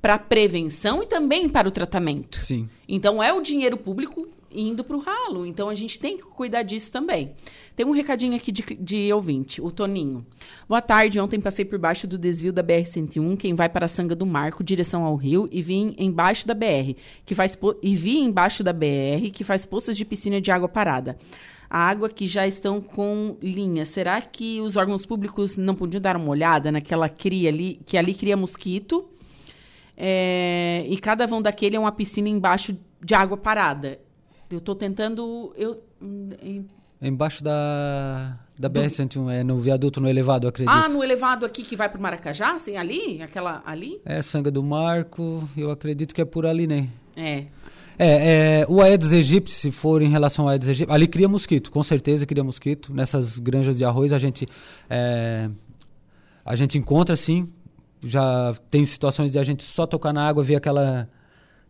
para prevenção e também para o tratamento. Sim. Então é o dinheiro público indo para o ralo. Então a gente tem que cuidar disso também. Tem um recadinho aqui de, de ouvinte, o Toninho. Boa tarde. Ontem passei por baixo do desvio da BR-101, quem vai para a Sanga do Marco, direção ao Rio, e vim embaixo da BR, que faz e vi embaixo da BR que faz poças de piscina de água parada. A água que já estão com linha. Será que os órgãos públicos não podiam dar uma olhada naquela cria ali, que ali cria mosquito? É, e cada vão daquele é uma piscina embaixo de água parada. Eu estou tentando. Eu, em... Embaixo da, da BR-101, é no viaduto, no elevado, acredito. Ah, no elevado aqui que vai para o Maracajá, assim, ali? Aquela ali? É, Sanga do Marco, eu acredito que é por ali, né? É. É, é, o Aedes aegypti, se for em relação ao Aedes aegypti, ali cria mosquito, com certeza cria mosquito. Nessas granjas de arroz a gente, é, a gente encontra, sim. Já tem situações de a gente só tocar na água e ver aquela,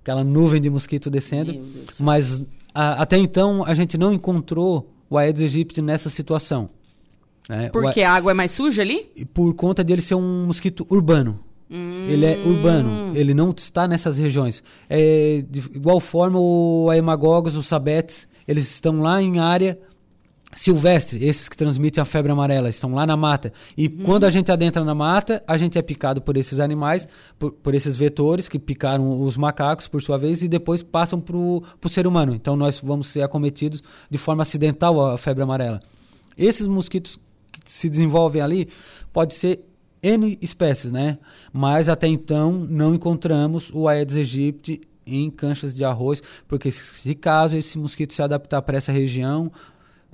aquela nuvem de mosquito descendo. Mas a, até então a gente não encontrou o Aedes aegypti nessa situação. Né? Porque a... a água é mais suja ali? Por conta de ele ser um mosquito urbano. Hum. Ele é urbano, ele não está nessas regiões. É, de igual forma, o Aemagogos, os sabetes, eles estão lá em área silvestre, esses que transmitem a febre amarela, estão lá na mata. E uhum. quando a gente adentra na mata, a gente é picado por esses animais, por, por esses vetores que picaram os macacos, por sua vez, e depois passam para o ser humano. Então nós vamos ser acometidos de forma acidental a febre amarela. Esses mosquitos que se desenvolvem ali, pode ser N espécies, né? Mas até então não encontramos o Aedes aegypti em canchas de arroz, porque se caso esse mosquito se adaptar para essa região,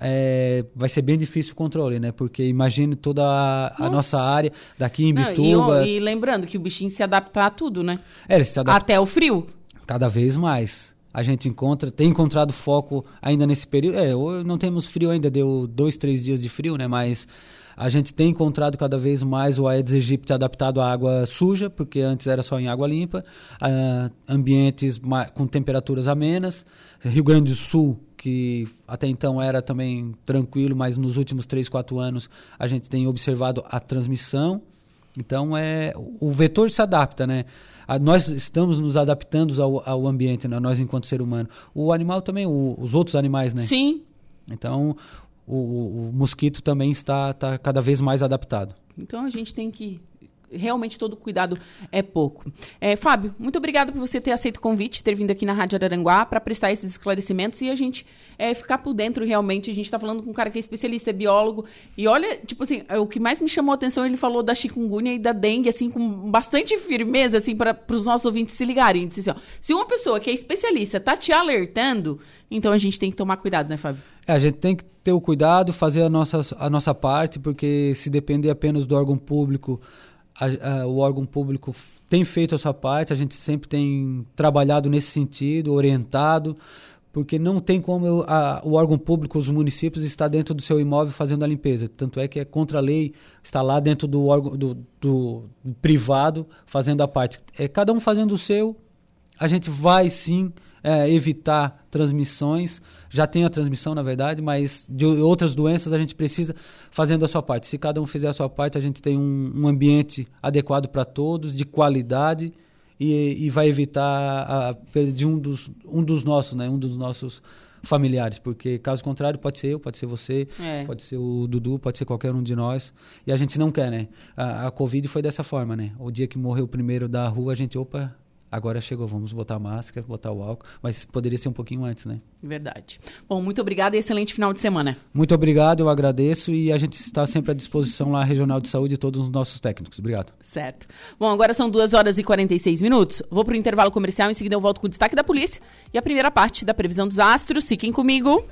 é, vai ser bem difícil o controle, né? Porque imagine toda a, a nossa área daqui em Bituba. Não, e, e, lembrando que o bichinho se adapta a tudo, né? É, ele se adapta... Até o frio. Cada vez mais. A gente encontra, tem encontrado foco ainda nesse período. É, não temos frio ainda, deu dois, três dias de frio, né? Mas a gente tem encontrado cada vez mais o Aedes aegypti adaptado à água suja, porque antes era só em água limpa, uh, ambientes com temperaturas amenas. Rio Grande do Sul, que até então era também tranquilo, mas nos últimos 3, 4 anos a gente tem observado a transmissão. Então, é, o vetor se adapta, né? A, nós estamos nos adaptando ao, ao ambiente, né? nós enquanto ser humano. O animal também, o, os outros animais, né? Sim. Então, o, o, mosquito também está, está cada vez mais adaptado. Então, a gente tem que realmente todo cuidado é pouco. É, Fábio, muito obrigado por você ter aceito o convite, ter vindo aqui na Rádio Araranguá para prestar esses esclarecimentos e a gente é, ficar por dentro realmente. A gente está falando com um cara que é especialista, é biólogo. E olha, tipo assim, o que mais me chamou a atenção, ele falou da chikungunya e da dengue, assim, com bastante firmeza, assim, para os nossos ouvintes se ligarem. Disse assim, ó, se uma pessoa que é especialista está te alertando, então a gente tem que tomar cuidado, né, Fábio? É, a gente tem que ter o cuidado, fazer a nossa, a nossa parte, porque se depender apenas do órgão público, a, a, o órgão público tem feito a sua parte, a gente sempre tem trabalhado nesse sentido, orientado, porque não tem como eu, a, o órgão público, os municípios, estar dentro do seu imóvel fazendo a limpeza. Tanto é que é contra a lei estar lá dentro do órgão do, do, do privado fazendo a parte. É cada um fazendo o seu. A gente vai sim é, evitar transmissões. Já tem a transmissão, na verdade, mas de outras doenças a gente precisa fazendo a sua parte. Se cada um fizer a sua parte, a gente tem um, um ambiente adequado para todos, de qualidade, e, e, vai evitar a perda de um dos, um dos nossos, né? Um dos nossos familiares, porque caso contrário pode ser eu, pode ser você, é. pode ser o Dudu, pode ser qualquer um de nós, e a gente não quer, né? A, a Covid foi dessa forma, né? O dia que morreu o primeiro da rua, a gente, opa, Agora chegou, vamos botar máscara, botar o álcool, mas poderia ser um pouquinho antes, né? Verdade. Bom, muito obrigado e excelente final de semana. Muito obrigado, eu agradeço e a gente está sempre à disposição lá, Regional de Saúde e todos os nossos técnicos. Obrigado. Certo. Bom, agora são 2 horas e 46 minutos. Vou para o intervalo comercial, em seguida eu volto com o destaque da polícia e a primeira parte da previsão dos astros. Fiquem comigo.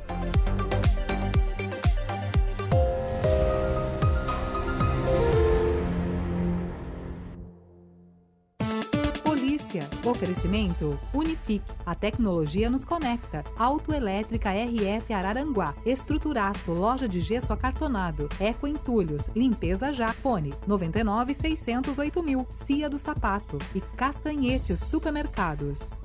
Oferecimento Unifique. A tecnologia nos conecta. Autoelétrica RF Araranguá. Estruturaço. Loja de gesso acartonado. Eco Entulhos. Limpeza já. Fone 99 608 mil. Cia do Sapato. E Castanhetes Supermercados.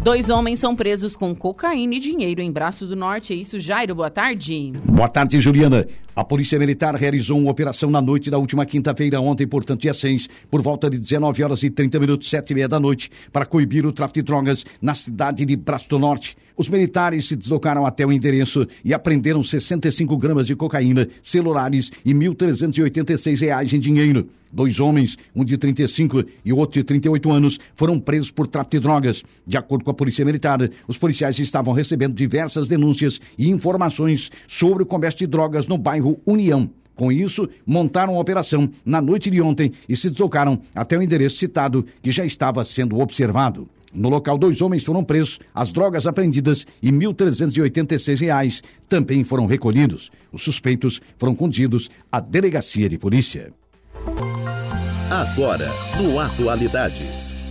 Dois homens são presos com cocaína e dinheiro em Braço do Norte. É isso, Jairo? Boa tarde. Boa tarde, Juliana. A Polícia Militar realizou uma operação na noite da última quinta-feira, ontem, portanto, dia 6, por volta de 19 horas e 30 minutos, 7 e meia da noite, para coibir o tráfico de drogas na cidade de Braço do Norte. Os militares se deslocaram até o endereço e apreenderam 65 gramas de cocaína, celulares e 1.386 reais em dinheiro. Dois homens, um de 35 e outro de 38 anos, foram presos por tráfico de drogas. De acordo com a Polícia Militar, os policiais estavam recebendo diversas denúncias e informações sobre o comércio de drogas no bairro União. Com isso, montaram a operação na noite de ontem e se deslocaram até o endereço citado, que já estava sendo observado. No local, dois homens foram presos, as drogas apreendidas e R$ 1.386 também foram recolhidos. Os suspeitos foram conduzidos à delegacia de polícia. Agora, no Atualidades.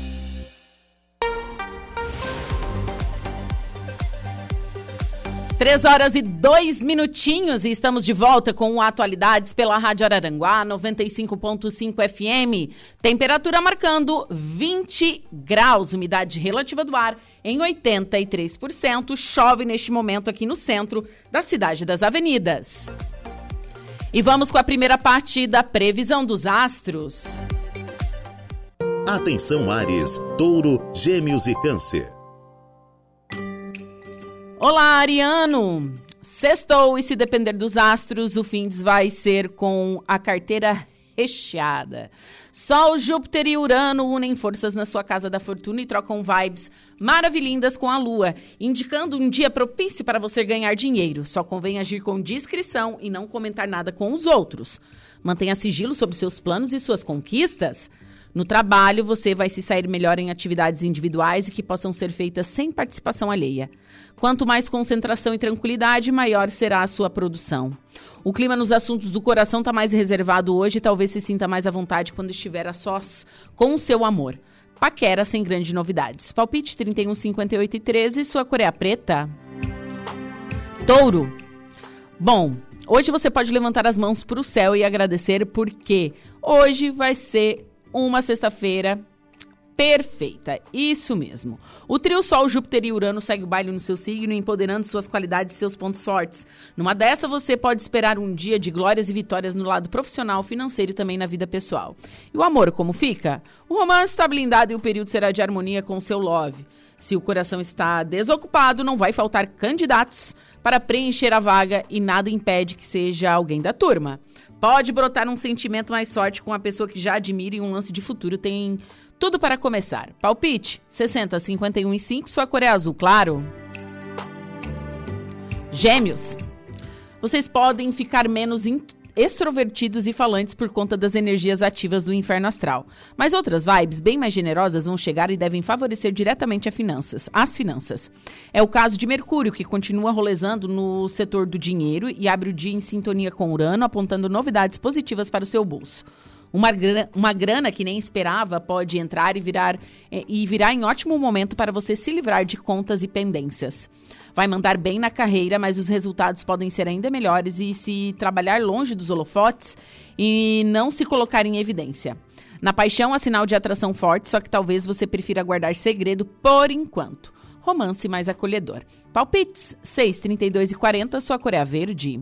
Três horas e dois minutinhos e estamos de volta com Atualidades pela Rádio Araranguá 95.5 FM. Temperatura marcando 20 graus, umidade relativa do ar em 83%. Chove neste momento aqui no centro da cidade das avenidas. E vamos com a primeira parte da previsão dos astros. Atenção Ares, Touro, Gêmeos e Câncer. Olá, Ariano! Sextou e se depender dos astros, o fim vai ser com a carteira recheada. Sol, Júpiter e Urano unem forças na sua casa da fortuna e trocam vibes maravilhindas com a Lua, indicando um dia propício para você ganhar dinheiro. Só convém agir com discrição e não comentar nada com os outros. Mantenha sigilo sobre seus planos e suas conquistas. No trabalho, você vai se sair melhor em atividades individuais e que possam ser feitas sem participação alheia. Quanto mais concentração e tranquilidade, maior será a sua produção. O clima nos assuntos do coração está mais reservado hoje e talvez se sinta mais à vontade quando estiver a sós com o seu amor. Paquera sem grandes novidades. Palpite 31, 58 e 13, sua cor é preta. Touro. Bom, hoje você pode levantar as mãos para o céu e agradecer porque hoje vai ser uma sexta-feira perfeita. Isso mesmo. O trio Sol, Júpiter e Urano segue o baile no seu signo, empoderando suas qualidades e seus pontos fortes. Numa dessa, você pode esperar um dia de glórias e vitórias no lado profissional, financeiro e também na vida pessoal. E o amor, como fica? O romance está blindado e o período será de harmonia com o seu love. Se o coração está desocupado, não vai faltar candidatos para preencher a vaga e nada impede que seja alguém da turma. Pode brotar um sentimento mais forte com a pessoa que já admira e um lance de futuro tem tudo para começar. Palpite 60, 51 e 5, sua cor é azul, claro. Gêmeos. Vocês podem ficar menos extrovertidos e falantes por conta das energias ativas do inferno astral. Mas outras vibes bem mais generosas vão chegar e devem favorecer diretamente finanças, as finanças. É o caso de Mercúrio, que continua rolezando no setor do dinheiro e abre o dia em sintonia com Urano, apontando novidades positivas para o seu bolso. Uma grana, uma grana que nem esperava pode entrar e virar e virá em ótimo momento para você se livrar de contas e pendências. Vai mandar bem na carreira, mas os resultados podem ser ainda melhores e se trabalhar longe dos holofotes e não se colocar em evidência. Na paixão há sinal de atração forte, só que talvez você prefira guardar segredo por enquanto. Romance mais acolhedor. Palpites 6, 32 e 40, sua cor é verde.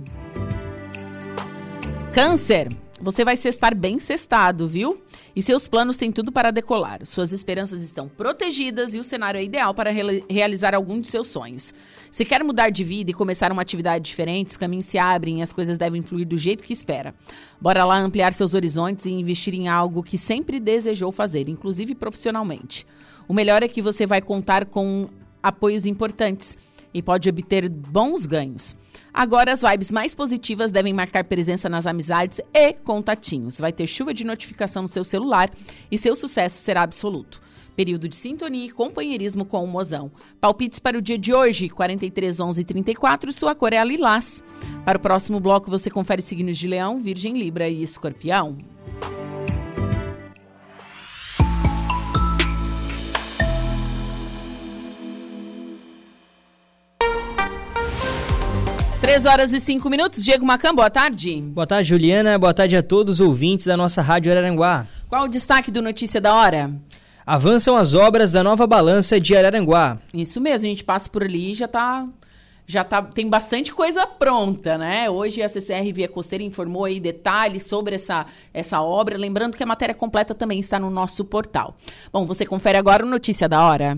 Câncer. Você vai estar bem cestado, viu? E seus planos têm tudo para decolar. Suas esperanças estão protegidas e o cenário é ideal para re realizar algum de seus sonhos. Se quer mudar de vida e começar uma atividade diferente, os caminhos se abrem e as coisas devem fluir do jeito que espera. Bora lá ampliar seus horizontes e investir em algo que sempre desejou fazer, inclusive profissionalmente. O melhor é que você vai contar com apoios importantes e pode obter bons ganhos. Agora, as vibes mais positivas devem marcar presença nas amizades e contatinhos. Vai ter chuva de notificação no seu celular e seu sucesso será absoluto. Período de sintonia e companheirismo com o mozão. Palpites para o dia de hoje, 43, 11 e 34, sua cor é a lilás. Para o próximo bloco, você confere os signos de Leão, Virgem, Libra e Escorpião. 3 horas e 5 minutos. Diego Macan, boa tarde. Boa tarde, Juliana. Boa tarde a todos os ouvintes da nossa Rádio Araranguá. Qual o destaque do Notícia da Hora? Avançam as obras da nova balança de Araranguá. Isso mesmo, a gente passa por ali e já está já tá, tem bastante coisa pronta, né? Hoje a CCR Via Costeira informou aí detalhes sobre essa, essa obra. Lembrando que a matéria completa também está no nosso portal. Bom, você confere agora o Notícia da Hora.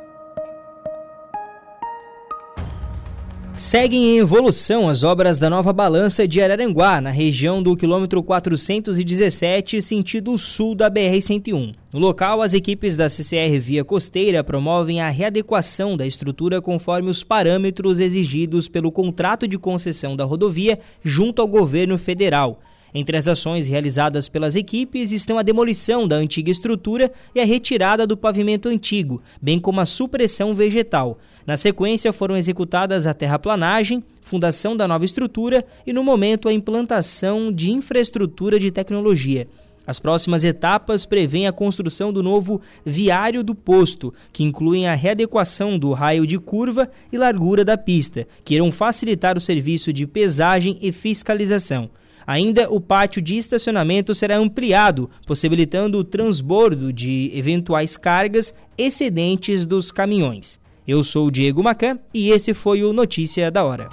Seguem em evolução as obras da nova balança de Araranguá, na região do quilômetro 417, sentido sul da BR-101. No local, as equipes da CCR Via Costeira promovem a readequação da estrutura conforme os parâmetros exigidos pelo contrato de concessão da rodovia junto ao governo federal. Entre as ações realizadas pelas equipes estão a demolição da antiga estrutura e a retirada do pavimento antigo, bem como a supressão vegetal. Na sequência, foram executadas a terraplanagem, fundação da nova estrutura e, no momento, a implantação de infraestrutura de tecnologia. As próximas etapas prevêem a construção do novo viário do posto, que incluem a readequação do raio de curva e largura da pista, que irão facilitar o serviço de pesagem e fiscalização. Ainda o pátio de estacionamento será ampliado, possibilitando o transbordo de eventuais cargas excedentes dos caminhões. Eu sou o Diego Macan e esse foi o Notícia da Hora.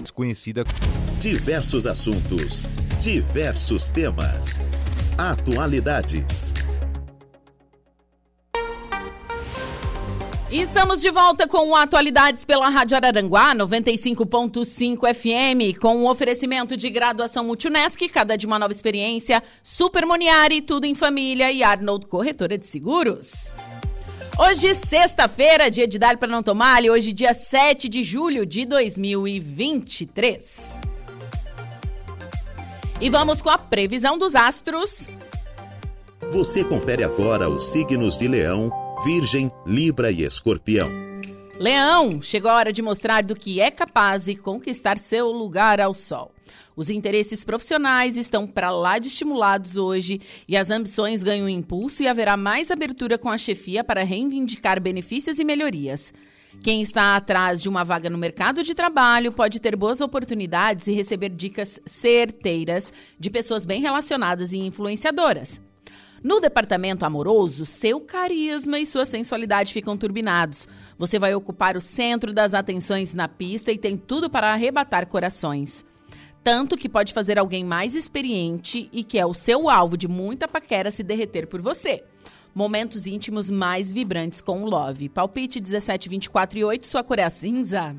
Desconhecida. Diversos assuntos, diversos temas. Atualidades. E estamos de volta com Atualidades pela Rádio Araranguá, 95.5 FM, com o um oferecimento de graduação Multunesc, cada de uma nova experiência, Super Moniari, tudo em família e Arnold Corretora de Seguros. Hoje, sexta-feira, dia de dar para não tomar, e hoje, dia 7 de julho de 2023. E vamos com a previsão dos astros. Você confere agora os signos de Leão, Virgem, Libra e Escorpião. Leão, chegou a hora de mostrar do que é capaz e conquistar seu lugar ao sol. Os interesses profissionais estão para lá de estimulados hoje e as ambições ganham impulso e haverá mais abertura com a chefia para reivindicar benefícios e melhorias. Quem está atrás de uma vaga no mercado de trabalho pode ter boas oportunidades e receber dicas certeiras de pessoas bem relacionadas e influenciadoras. No departamento amoroso, seu carisma e sua sensualidade ficam turbinados. Você vai ocupar o centro das atenções na pista e tem tudo para arrebatar corações tanto que pode fazer alguém mais experiente e que é o seu alvo de muita paquera se derreter por você. Momentos íntimos mais vibrantes com o Love. Palpite 17, 24 e 8, sua cor é cinza.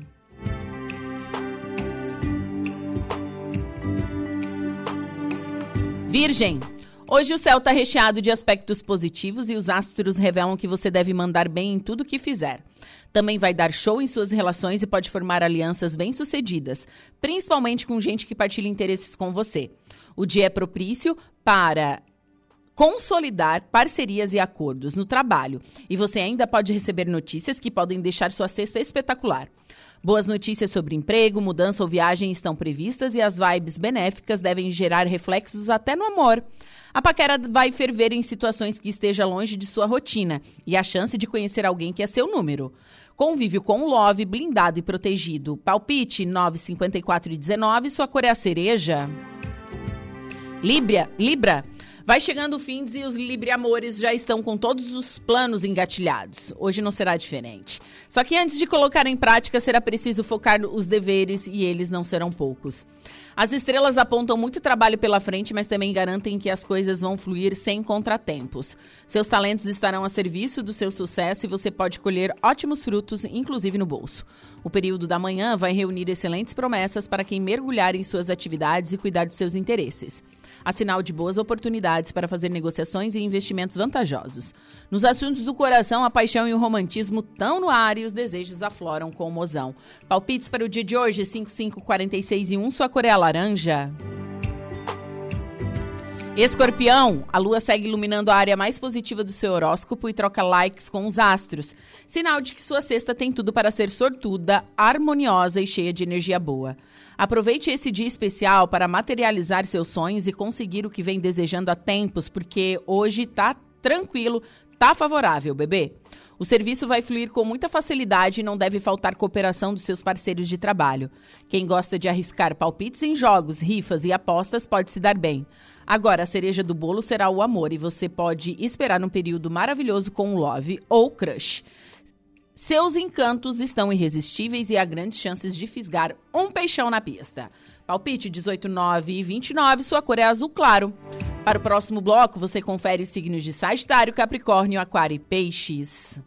Virgem. Hoje o céu está recheado de aspectos positivos e os astros revelam que você deve mandar bem em tudo que fizer. Também vai dar show em suas relações e pode formar alianças bem-sucedidas, principalmente com gente que partilha interesses com você. O dia é propício para consolidar parcerias e acordos no trabalho. E você ainda pode receber notícias que podem deixar sua cesta espetacular. Boas notícias sobre emprego, mudança ou viagem estão previstas e as vibes benéficas devem gerar reflexos até no amor. A paquera vai ferver em situações que esteja longe de sua rotina e a chance de conhecer alguém que é seu número. Convívio com o Love, blindado e protegido. Palpite 954 e 19, sua cor é a cereja. Libra, Libra. Vai chegando o fim e os Libre-amores já estão com todos os planos engatilhados. Hoje não será diferente. Só que antes de colocar em prática, será preciso focar os deveres e eles não serão poucos. As estrelas apontam muito trabalho pela frente, mas também garantem que as coisas vão fluir sem contratempos. Seus talentos estarão a serviço do seu sucesso e você pode colher ótimos frutos, inclusive no bolso. O período da manhã vai reunir excelentes promessas para quem mergulhar em suas atividades e cuidar de seus interesses a sinal de boas oportunidades para fazer negociações e investimentos vantajosos. Nos assuntos do coração, a paixão e o romantismo estão no ar e os desejos afloram com o mozão. Palpites para o dia de hoje, 5546 e 1, sua cor é a laranja. Escorpião, a lua segue iluminando a área mais positiva do seu horóscopo e troca likes com os astros. Sinal de que sua sexta tem tudo para ser sortuda, harmoniosa e cheia de energia boa. Aproveite esse dia especial para materializar seus sonhos e conseguir o que vem desejando há tempos, porque hoje tá tranquilo, Tá favorável, bebê? O serviço vai fluir com muita facilidade e não deve faltar cooperação dos seus parceiros de trabalho. Quem gosta de arriscar palpites em jogos, rifas e apostas pode se dar bem. Agora, a cereja do bolo será o amor e você pode esperar um período maravilhoso com o Love ou Crush. Seus encantos estão irresistíveis e há grandes chances de fisgar um peixão na pista. Palpite 18, 9 e 29, sua cor é azul claro. Para o próximo bloco, você confere os signos de Sagitário, Capricórnio, Aquário e Peixes.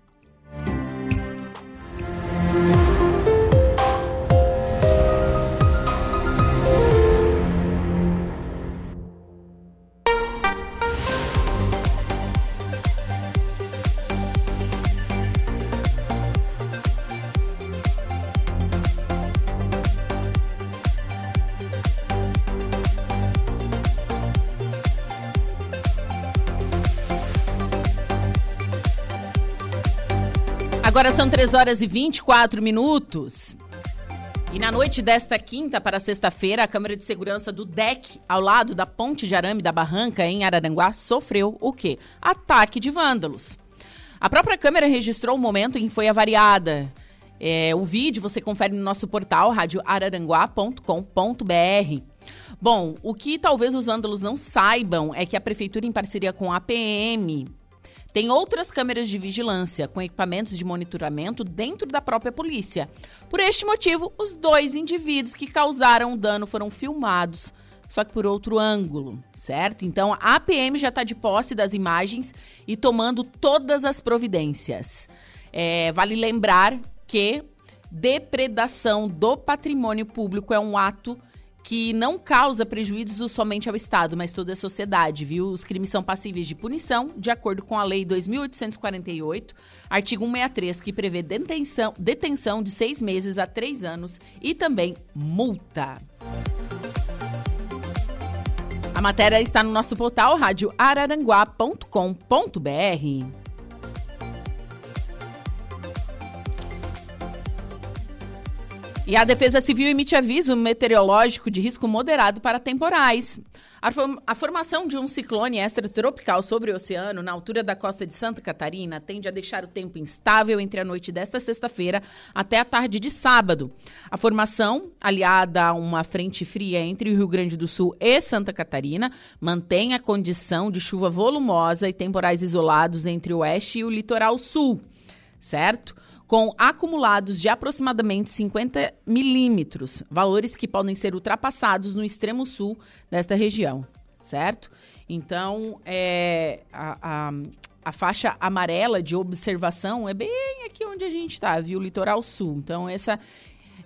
Agora são 3 horas e 24 minutos. E na noite desta quinta para sexta-feira, a câmera de segurança do DEC, ao lado da ponte de arame da Barranca, em Araranguá, sofreu o quê? Ataque de vândalos. A própria câmera registrou o momento em que foi avariada. É, o vídeo você confere no nosso portal radioararanguá.com.br. Bom, o que talvez os vândalos não saibam é que a prefeitura, em parceria com a PM, tem outras câmeras de vigilância com equipamentos de monitoramento dentro da própria polícia. Por este motivo, os dois indivíduos que causaram o dano foram filmados, só que por outro ângulo, certo? Então a PM já está de posse das imagens e tomando todas as providências. É, vale lembrar que depredação do patrimônio público é um ato que não causa prejuízos somente ao Estado, mas toda a sociedade, viu? Os crimes são passíveis de punição, de acordo com a Lei 2.848, artigo 163, que prevê detenção, detenção de seis meses a três anos e também multa. A matéria está no nosso portal radioararanguá.com.br. E a Defesa Civil emite aviso meteorológico de risco moderado para temporais. A, form a, formação de um ciclone extratropical sobre o oceano, na altura da costa de Santa Catarina, tende a deixar o tempo instável entre a noite desta sexta-feira até a tarde de sábado. A formação, aliada a uma frente fria entre o Rio Grande do Sul e Santa Catarina, mantém a condição de chuva volumosa e temporais isolados entre o oeste e o litoral sul, certo? Com acumulados de aproximadamente 50 milímetros, valores que podem ser ultrapassados no extremo sul desta região, certo? Então, é, a, a, a faixa amarela de observação é bem aqui onde a gente está, viu? Litoral sul. Então, essa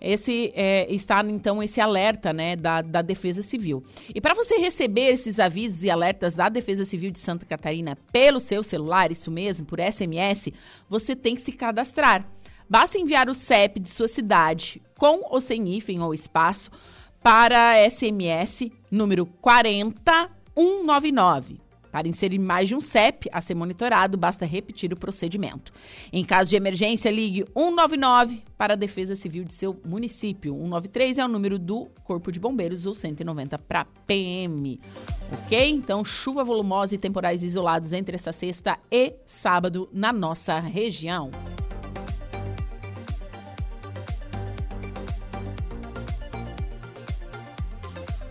esse é, está então esse alerta né, da, da Defesa Civil. E para você receber esses avisos e alertas da Defesa Civil de Santa Catarina pelo seu celular, isso mesmo, por SMS, você tem que se cadastrar. Basta enviar o CEP de sua cidade, com ou sem hífen ou espaço, para SMS número 40199. Para inserir mais de um CEP a ser monitorado, basta repetir o procedimento. Em caso de emergência, ligue 199 para a Defesa Civil de seu município. 193 é o número do Corpo de Bombeiros ou 190 para PM. Ok? Então, chuva volumosa e temporais isolados entre essa sexta e sábado na nossa região.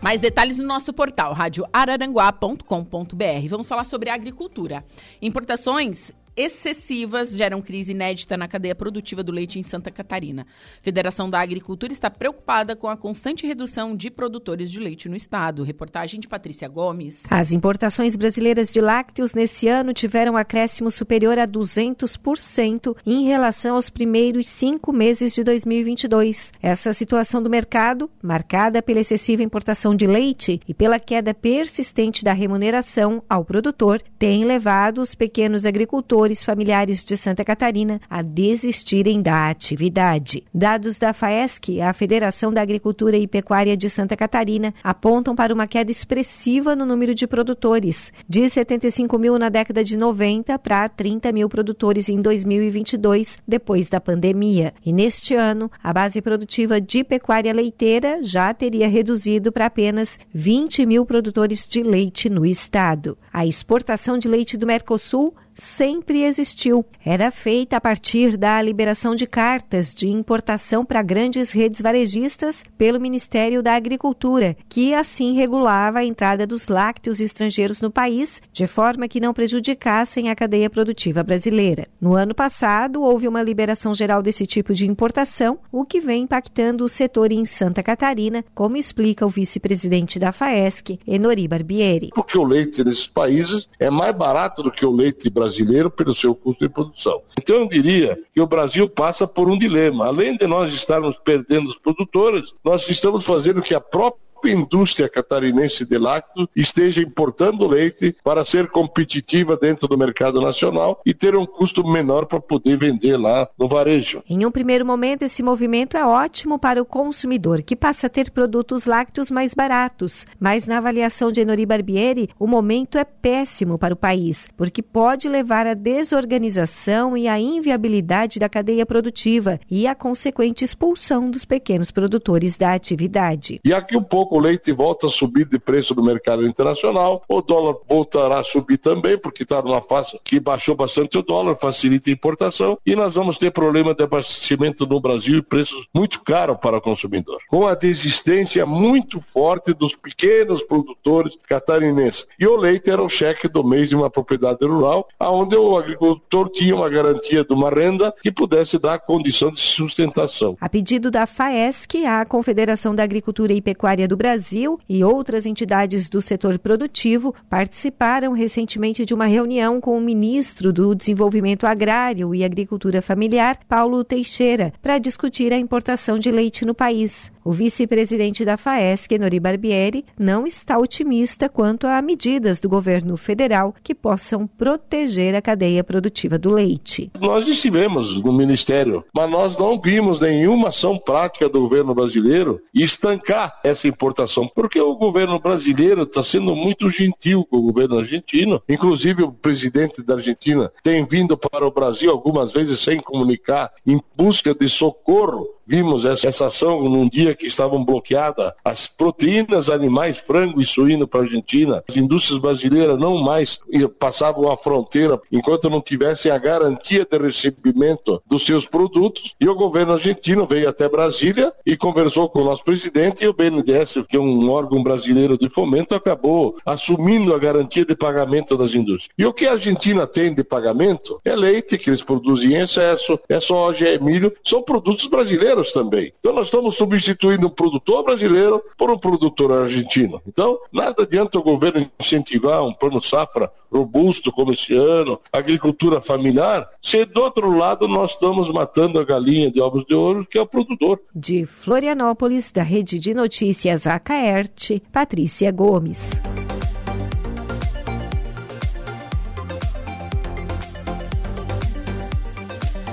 Mais detalhes no nosso portal radioararanguá.com.br. Vamos falar sobre agricultura. Importações excessivas geram crise inédita na cadeia produtiva do leite em Santa Catarina. A Federação da Agricultura está preocupada com a constante redução de produtores de leite no estado. Reportagem de Patrícia Gomes. As importações brasileiras de lácteos nesse ano tiveram acréscimo superior a 200% em relação aos primeiros cinco meses de 2022. Essa situação do mercado, marcada pela excessiva importação de leite e pela queda persistente da remuneração ao produtor, tem levado os pequenos agricultores agricultores familiares de Santa Catarina a desistirem da atividade. Dados da FAESC, a Federação da Agricultura e Pecuária de Santa Catarina, apontam para uma queda expressiva no número de produtores, de 75 mil na década de 90 para 30 mil produtores em 2022, depois da pandemia. E neste ano, a base produtiva de pecuária leiteira já teria reduzido para apenas 20 mil produtores de leite no estado. A exportação de leite do Mercosul sempre existiu. Era feita a partir da liberação de cartas de importação para grandes redes varejistas pelo Ministério da Agricultura, que assim regulava a entrada dos lácteos estrangeiros no país, de forma que não prejudicassem a cadeia produtiva brasileira. No ano passado, houve uma liberação geral desse tipo de importação, o que vem impactando o setor em Santa Catarina, como explica o vice-presidente da FAESC, Enori Barbieri. Porque o leite desses países é mais barato do que o leite brasileiro pelo seu custo de produção. Então eu diria que o Brasil passa por um dilema. Além de nós estarmos perdendo os produtores, nós estamos fazendo que a própria indústria catarinense de lácteos esteja importando leite para ser competitiva dentro do mercado nacional e ter um custo menor para poder vender lá no varejo. Em um primeiro momento, esse movimento é ótimo para o consumidor, que passa a ter produtos lácteos mais baratos. Mas na avaliação de Enori Barbieri, o momento é péssimo para o país, porque pode levar à desorganização e à inviabilidade da cadeia produtiva e à consequente expulsão dos pequenos produtores da atividade. E aqui um pouco o leite volta a subir de preço no mercado internacional, o dólar voltará a subir também, porque está numa fase que baixou bastante o dólar, facilita a importação, e nós vamos ter problema de abastecimento no Brasil e preços muito caros para o consumidor. Com a desistência muito forte dos pequenos produtores catarinenses. E o leite era o cheque do mês de uma propriedade rural, onde o agricultor tinha uma garantia de uma renda que pudesse dar condição de sustentação. A pedido da FAESC, a Confederação da Agricultura e Pecuária do Brasil e outras entidades do setor produtivo participaram recentemente de uma reunião com o ministro do Desenvolvimento Agrário e Agricultura Familiar, Paulo Teixeira, para discutir a importação de leite no país. O vice-presidente da FAESC, Nori Barbieri, não está otimista quanto a medidas do governo federal que possam proteger a cadeia produtiva do leite. Nós estivemos no Ministério, mas nós não vimos nenhuma ação prática do governo brasileiro estancar essa importação, porque o governo brasileiro está sendo muito gentil com o governo argentino. Inclusive, o presidente da Argentina tem vindo para o Brasil algumas vezes sem comunicar, em busca de socorro Vimos essa, essa ação num dia que estavam bloqueadas as proteínas animais, frango e suíno para a Argentina. As indústrias brasileiras não mais passavam a fronteira enquanto não tivessem a garantia de recebimento dos seus produtos. E o governo argentino veio até Brasília e conversou com o nosso presidente e o BNDES, que é um órgão brasileiro de fomento, acabou assumindo a garantia de pagamento das indústrias. E o que a Argentina tem de pagamento é leite, que eles produzem em excesso, é soja, é milho, são produtos brasileiros brasileiros também. Então nós estamos substituindo um produtor brasileiro por um produtor argentino. Então, nada adianta o governo incentivar um plano safra robusto como esse ano, agricultura familiar, se do outro lado nós estamos matando a galinha de ovos de ouro, que é o produtor. De Florianópolis, da Rede de Notícias Acaerte, Patrícia Gomes.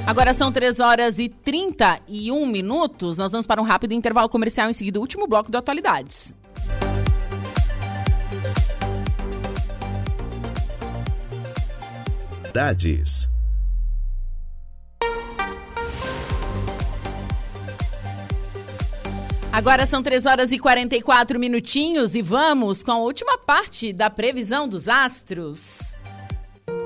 Agora são 3 horas e 31 minutos. Nós vamos para um rápido intervalo comercial. Em seguida, o último bloco de atualidades. Dades. Agora são 3 horas e 44 minutinhos e vamos com a última parte da previsão dos astros.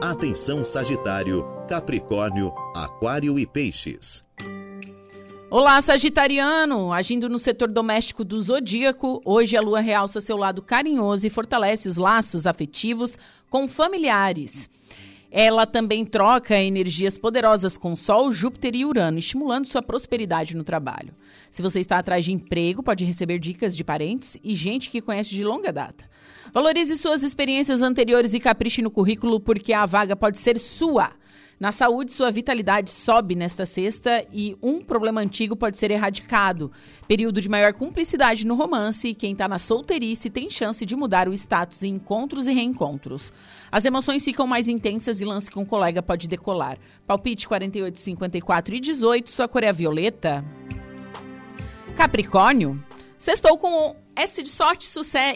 Atenção Sagitário, Capricórnio, Aquário e Peixes. Olá, Sagitariano! Agindo no setor doméstico do zodíaco, hoje a lua realça seu lado carinhoso e fortalece os laços afetivos com familiares. Ela também troca energias poderosas com Sol, Júpiter e Urano, estimulando sua prosperidade no trabalho. Se você está atrás de emprego, pode receber dicas de parentes e gente que conhece de longa data. Valorize suas experiências anteriores e capriche no currículo, porque a vaga pode ser sua. Na saúde, sua vitalidade sobe nesta sexta e um problema antigo pode ser erradicado. Período de maior cumplicidade no romance quem está na solteirice tem chance de mudar o status em encontros e reencontros. As emoções ficam mais intensas e lance com um colega pode decolar. Palpite 48, 54 e 18, sua cor é violeta. Capricórnio, sextou com S de sorte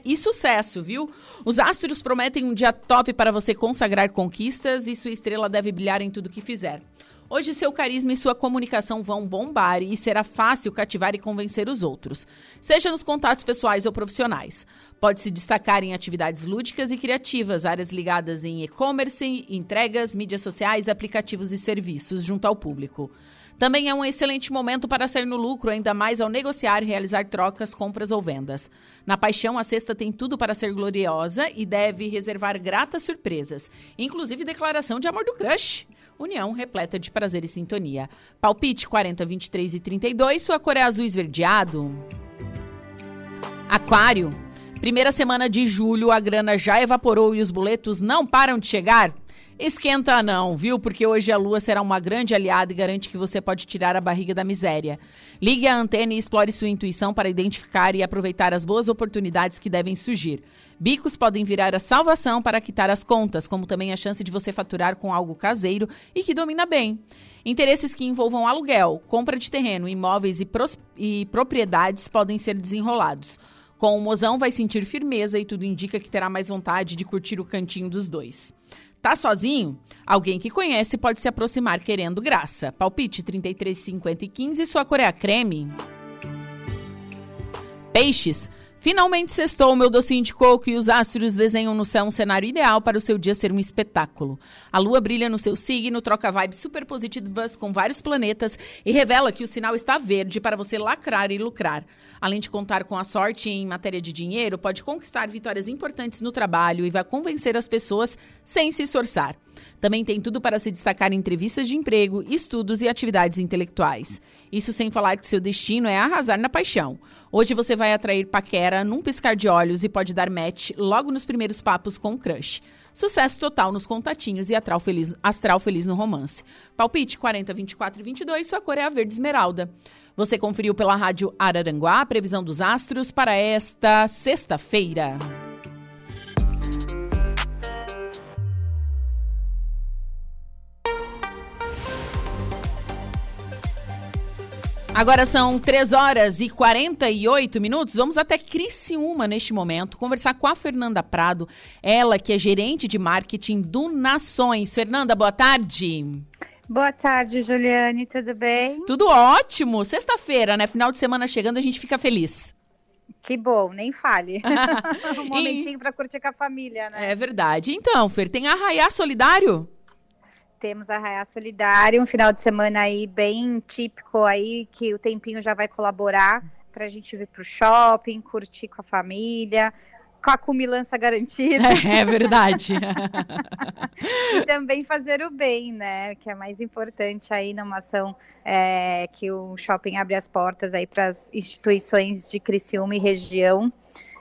e sucesso, viu? Os astros prometem um dia top para você consagrar conquistas e sua estrela deve brilhar em tudo que fizer. Hoje seu carisma e sua comunicação vão bombar e será fácil cativar e convencer os outros, seja nos contatos pessoais ou profissionais. Pode se destacar em atividades lúdicas e criativas, áreas ligadas em e-commerce, entregas, mídias sociais, aplicativos e serviços junto ao público. Também é um excelente momento para ser no lucro, ainda mais ao negociar e realizar trocas, compras ou vendas. Na paixão, a sexta tem tudo para ser gloriosa e deve reservar gratas surpresas, inclusive declaração de amor do crush. União repleta de prazer e sintonia. Palpite 40, 23 e 32, sua cor é azul esverdeado. Aquário. Primeira semana de julho, a grana já evaporou e os boletos não param de chegar? Esquenta não, viu? Porque hoje a lua será uma grande aliada e garante que você pode tirar a barriga da miséria. Ligue a antena e explore sua intuição para identificar e aproveitar as boas oportunidades que devem surgir. Bicos podem virar a salvação para quitar as contas, como também a chance de você faturar com algo caseiro e que domina bem. Interesses que envolvam aluguel, compra de terreno, imóveis e, e propriedades podem ser desenrolados. Com o mozão vai sentir firmeza e tudo indica que terá mais vontade de curtir o cantinho dos dois. Tá sozinho? Alguém que conhece pode se aproximar querendo graça. Palpite 33, 50 e 15, sua cor é a creme. Peixes. Finalmente sextou meu docinho de coco e os astros desenham no céu um cenário ideal para o seu dia ser um espetáculo. A lua brilha no seu signo, troca vibes super positivas com vários planetas e revela que o sinal está verde para você lacrar e lucrar. Além de contar com a sorte em matéria de dinheiro, pode conquistar vitórias importantes no trabalho e vai convencer as pessoas sem se esforçar. Também tem tudo para se destacar em entrevistas de emprego, estudos e atividades intelectuais. Isso sem falar que seu destino é arrasar na paixão. Hoje você vai atrair paquera num piscar de olhos e pode dar match logo nos primeiros papos com o crush. Sucesso total nos contatinhos e astral feliz, astral feliz no romance. Palpite 40, 24 e 22, sua cor é a verde esmeralda. Você conferiu pela rádio Araranguá a previsão dos astros para esta sexta-feira. Agora são 3 horas e 48 minutos. Vamos até Criciúma neste momento conversar com a Fernanda Prado, ela que é gerente de marketing do Nações. Fernanda, boa tarde. Boa tarde, Juliane, tudo bem? Tudo ótimo. Sexta-feira, né? Final de semana chegando, a gente fica feliz. Que bom, nem fale. [laughs] um momentinho e... para curtir com a família, né? É verdade. Então, Fer, tem Arraiá Solidário? Temos Arraiá Solidário, um final de semana aí bem típico aí, que o tempinho já vai colaborar para a gente vir para o shopping, curtir com a família, com a cumilança garantida. É, [laughs] é verdade. [laughs] e também fazer o bem, né? Que é mais importante aí numa ação é, que o shopping abre as portas aí para as instituições de Criciúma e região.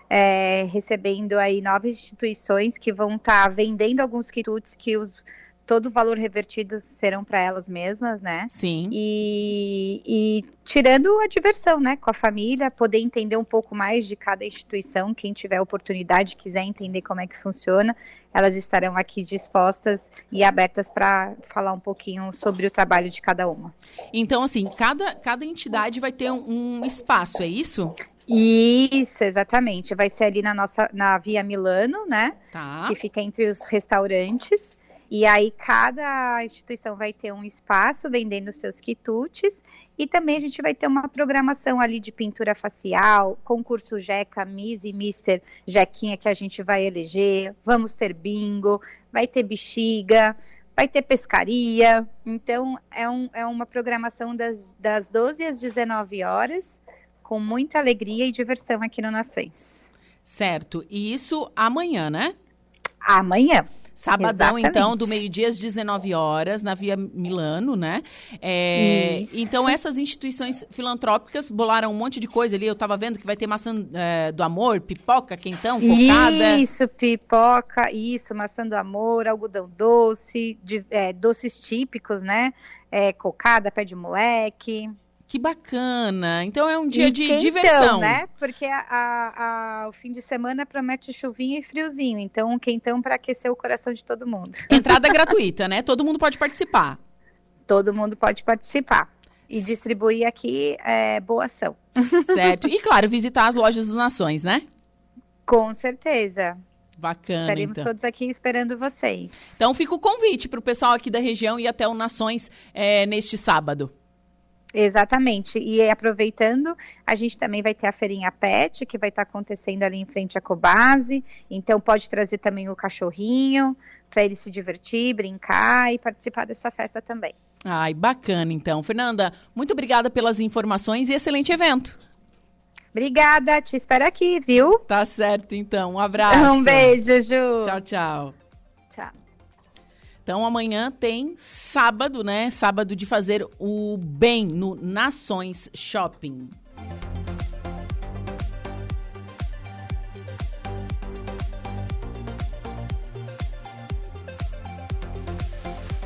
É, recebendo aí nove instituições que vão estar tá vendendo alguns quitutes que os todo o valor revertido serão para elas mesmas, né? Sim. E, e, tirando a diversão, né, com a família, poder entender um pouco mais de cada instituição, quem tiver oportunidade, quiser entender como é que funciona, elas estarão aqui dispostas e abertas para falar um pouquinho sobre o trabalho de cada uma. Então, assim, cada, cada entidade vai ter um, um espaço, é isso? Isso, exatamente. Vai ser ali na nossa, na Via Milano, né? Tá. Que fica entre os restaurantes. E aí cada instituição vai ter um espaço vendendo seus quitutes e também a gente vai ter uma programação ali de pintura facial, concurso Jeca, Miss e Mister Jequinha que a gente vai eleger, vamos ter bingo, vai ter bexiga, vai ter pescaria. Então é, um, é uma programação das, das 12 às 19 horas, com muita alegria e diversão aqui no Nascens. Certo. E isso amanhã, né? Amanhã. Sabadão, Exatamente. então, do meio-dia às 19 horas, na Via Milano, né? É, então, essas instituições filantrópicas bolaram um monte de coisa ali. Eu estava vendo que vai ter maçã é, do amor, pipoca, quentão, cocada. Isso, pipoca, isso, maçã do amor, algodão doce, de, é, doces típicos, né? É, cocada, pé de moleque. Que bacana! Então é um dia e de quentão, diversão, né? Porque a, a, o fim de semana promete chuvinha e friozinho, então um quentão para aquecer o coração de todo mundo. [laughs] Entrada gratuita, né? Todo mundo pode participar. Todo mundo pode participar e distribuir aqui é, boa ação. [laughs] Certo. E claro, visitar as lojas dos Nações, né? Com certeza. Bacana, Estaremos então. todos aqui esperando vocês. Então fica o convite para o pessoal aqui da região ir até o Nações é, neste sábado. Exatamente. E aproveitando, a gente também vai ter a feirinha PET, que vai estar acontecendo ali em frente à Cobase. Então pode trazer também o cachorrinho para ele se divertir, brincar e participar dessa festa também. Ai, bacana então. Fernanda, muito obrigada pelas informações e excelente evento. Obrigada, te espero aqui, viu? Tá certo então. Um abraço. Um beijo, Ju. Tchau, tchau. Tchau. Então amanhã tem sábado, né? Sábado de fazer o bem no Nações Shopping.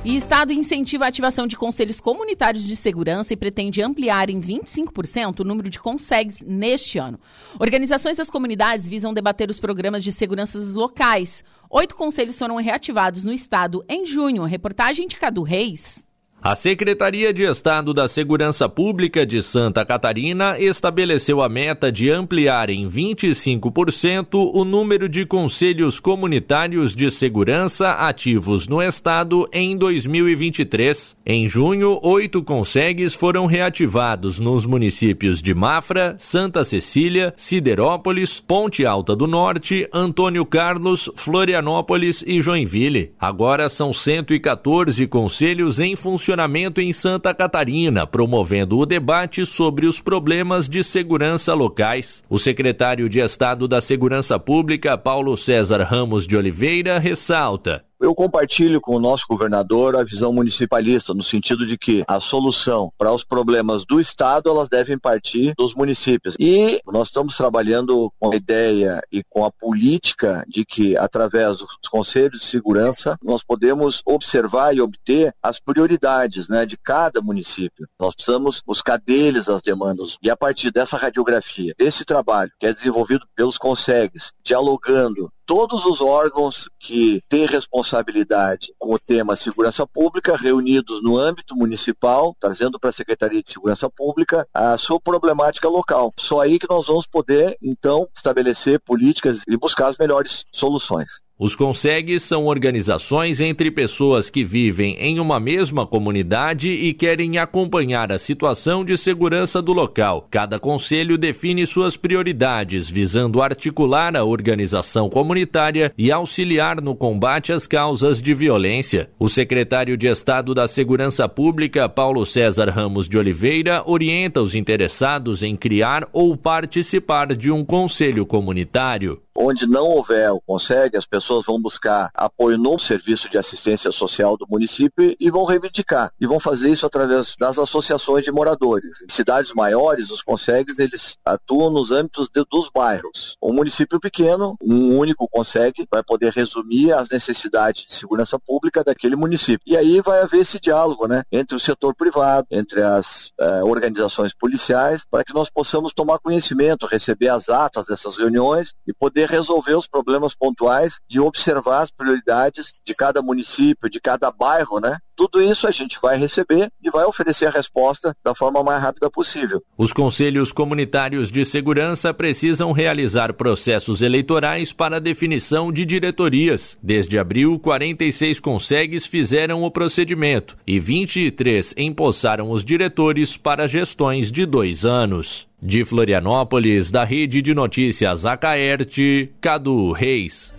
E Estado incentiva a ativação de conselhos comunitários de segurança e pretende ampliar em 25% o número de consegues neste ano. Organizações das comunidades visam debater os programas de segurança locais. Oito conselhos foram reativados no Estado em junho. Reportagem de Cadu Reis. A Secretaria de Estado da Segurança Pública de Santa Catarina estabeleceu a meta de ampliar em 25% o número de conselhos comunitários de segurança ativos no estado em 2023. Em junho, oito consegues foram reativados nos municípios de Mafra, Santa Cecília, Siderópolis, Ponte Alta do Norte, Antônio Carlos, Florianópolis e Joinville. Agora são 114 conselhos em funcionamento funcionamento em Santa Catarina, promovendo o debate sobre os problemas de segurança locais. O secretário de Estado da Segurança Pública, Paulo César Ramos de Oliveira, ressalta. Eu compartilho com o nosso governador a visão municipalista, no sentido de que a solução para os problemas do Estado, elas devem partir dos municípios. E nós estamos trabalhando com a ideia e com a política de que, através dos conselhos de segurança, nós podemos observar e obter as prioridades né, de cada município. Nós precisamos buscar deles as demandas. E a partir dessa radiografia, desse trabalho que é desenvolvido pelos consegues, dialogando todos os órgãos que têm responsabilidade com o tema segurança pública reunidos no âmbito municipal, trazendo para a Secretaria de Segurança Pública a sua problemática local. Só aí que nós vamos poder, então, estabelecer políticas e buscar as melhores soluções. Os consegues são organizações entre pessoas que vivem em uma mesma comunidade e querem acompanhar a situação de segurança do local. Cada conselho define suas prioridades, visando articular a organização comunitária e auxiliar no combate às causas de violência. O secretário de Estado da Segurança Pública, Paulo César Ramos de Oliveira, orienta os interessados em criar ou participar de um conselho comunitário. Onde não houver o consegue, as pessoas vão buscar apoio no serviço de assistência social do município e vão reivindicar. E vão fazer isso através das associações de moradores. Em cidades maiores, os consegues, eles atuam nos âmbitos de, dos bairros. Um município pequeno, um único consegue, vai poder resumir as necessidades de segurança pública daquele município. E aí vai haver esse diálogo, né, entre o setor privado, entre as eh, organizações policiais, para que nós possamos tomar conhecimento, receber as atas dessas reuniões e poder resolver os problemas pontuais de observar as prioridades de cada município, de cada bairro, né? Tudo isso a gente vai receber e vai oferecer a resposta da forma mais rápida possível. Os conselhos comunitários de segurança precisam realizar processos eleitorais para definição de diretorias. Desde abril, 46 consegues fizeram o procedimento e 23 empossaram os diretores para gestões de dois anos. De Florianópolis, da Rede de Notícias Acaerte, Cadu Reis.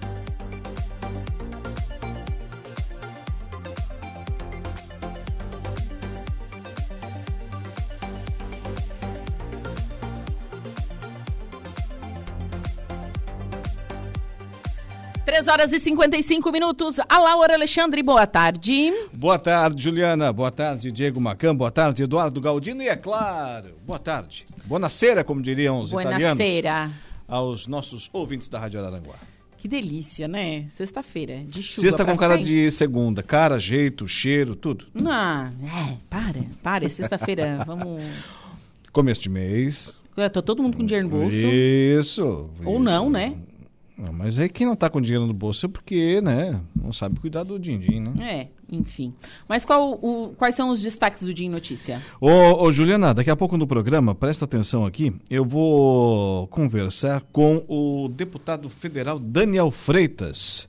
Três horas e 55 minutos. A Laura Alexandre, boa tarde. Boa tarde, Juliana. Boa tarde, Diego Macan. Boa tarde, Eduardo Galdino. E é claro, boa tarde. Buonasera, como diriam os italianos. Buonasera. Aos nossos ouvintes da Rádio Araranguá. Que delícia, né? Sexta-feira, de chuva. Sexta com cara de segunda. Cara, jeito, cheiro, tudo. Ah, é, para, para. É sexta-feira, [laughs] vamos... Começo de mês. Tá todo mundo com dinheiro no bolso. Isso. Ou isso. não, né? Não, mas aí quem não tá com dinheiro no bolso é porque, né? Não sabe cuidar do din-din, né? É, enfim. Mas qual, o, quais são os destaques do Din Notícia? Ô, ô, Juliana, daqui a pouco no programa, presta atenção aqui, eu vou conversar com o deputado federal Daniel Freitas,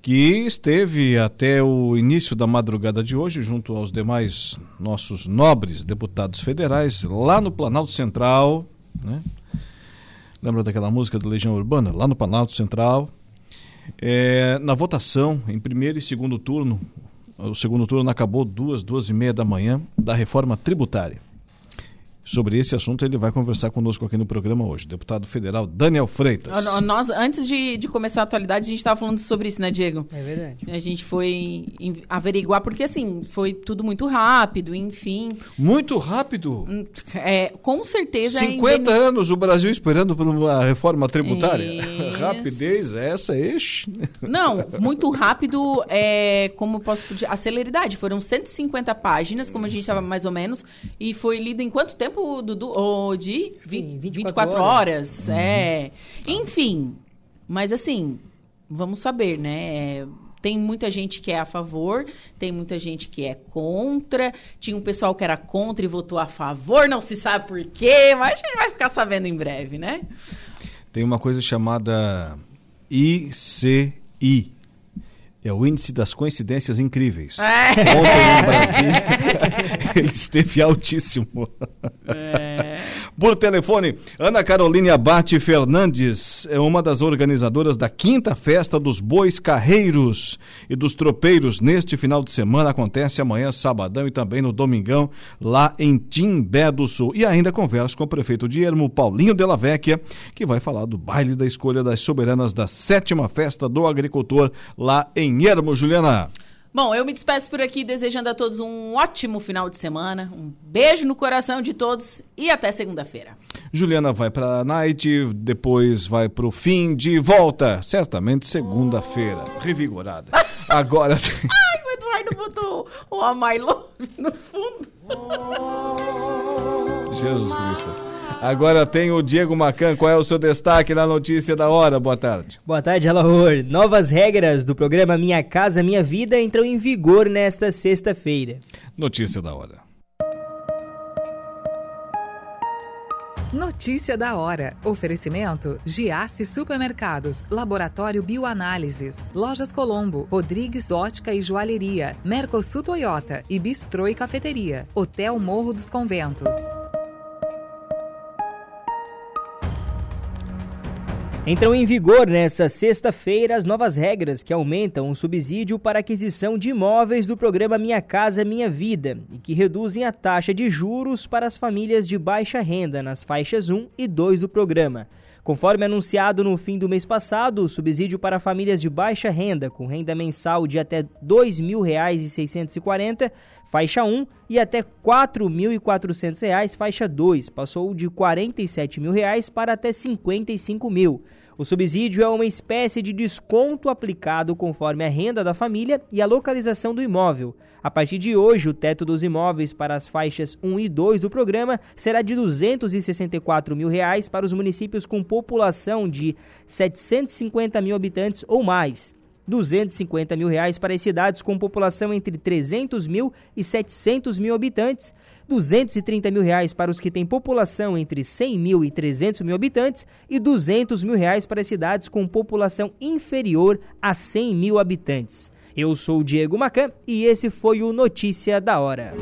que esteve até o início da madrugada de hoje, junto aos demais nossos nobres deputados federais, lá no Planalto Central, né? Lembra daquela música da Legião Urbana? Lá no Planalto Central, é, na votação, em primeiro e segundo turno, o segundo turno acabou duas, duas e meia da manhã, da reforma tributária. Sobre esse assunto ele vai conversar conosco aqui no programa hoje. Deputado federal Daniel Freitas. Nós, antes de, de começar a atualidade, a gente estava falando sobre isso, né, Diego? É verdade. A gente foi averiguar, porque assim, foi tudo muito rápido, enfim. Muito rápido? É, com certeza. 50 é anos o Brasil esperando por uma reforma tributária. Isso. Rapidez, essa, eixo. Não, muito rápido, é, como posso pedir? A celeridade. Foram 150 páginas, como a gente estava mais ou menos, e foi lido em quanto tempo? Tempo, Dudu? Oh, de 20, 24, 24 horas. horas. Uhum. É. Enfim. Mas assim, vamos saber, né? Tem muita gente que é a favor, tem muita gente que é contra. Tinha um pessoal que era contra e votou a favor, não se sabe por quê, mas a gente vai ficar sabendo em breve, né? Tem uma coisa chamada ICI, é o índice das coincidências incríveis. É. Ontem no Brasil, [laughs] ele esteve altíssimo. É. Por telefone, Ana Carolina Abate Fernandes é uma das organizadoras da quinta festa dos bois carreiros e dos tropeiros. Neste final de semana acontece amanhã, sabadão e também no domingão, lá em Timbé do Sul. E ainda conversa com o prefeito de Ermo, Paulinho Della Vecchia, que vai falar do baile da escolha das soberanas da sétima festa do agricultor lá em Ermo, Juliana. Bom, eu me despeço por aqui desejando a todos um ótimo final de semana. Um beijo no coração de todos e até segunda-feira. Juliana vai para a night, depois vai para o fim de volta, certamente segunda-feira, revigorada. [laughs] Agora tem... [laughs] Ai, o Eduardo botou o Amai Love no fundo. Jesus Cristo. Agora tem o Diego Macan. Qual é o seu destaque na notícia da hora? Boa tarde. Boa tarde, Alaor. Novas regras do programa Minha Casa Minha Vida entram em vigor nesta sexta-feira. Notícia da hora. Notícia da hora. Oferecimento: Giasse Supermercados, Laboratório Bioanálises, Lojas Colombo, Rodrigues Ótica e Joalheria, Mercosul Toyota e Bistrô e Cafeteria, Hotel Morro dos Conventos. Entram em vigor nesta sexta-feira as novas regras que aumentam o subsídio para aquisição de imóveis do programa Minha Casa Minha Vida e que reduzem a taxa de juros para as famílias de baixa renda nas faixas 1 e 2 do programa. Conforme anunciado no fim do mês passado, o subsídio para famílias de baixa renda, com renda mensal de até R$ 2.640, faixa 1, e até R$ 4.400, faixa 2, passou de 47 mil reais para até R$ 55 mil. O subsídio é uma espécie de desconto aplicado conforme a renda da família e a localização do imóvel. A partir de hoje, o teto dos imóveis para as faixas 1 e 2 do programa será de 264 mil reais para os municípios com população de 750 mil habitantes ou mais. 250 mil reais para as cidades com população entre 300 mil e 700 mil habitantes 230 mil reais para os que têm população entre 100 mil e 300 mil habitantes e 200 mil reais para as cidades com população inferior a 100 mil habitantes. Eu sou o Diego Macan e esse foi o Notícia da Hora.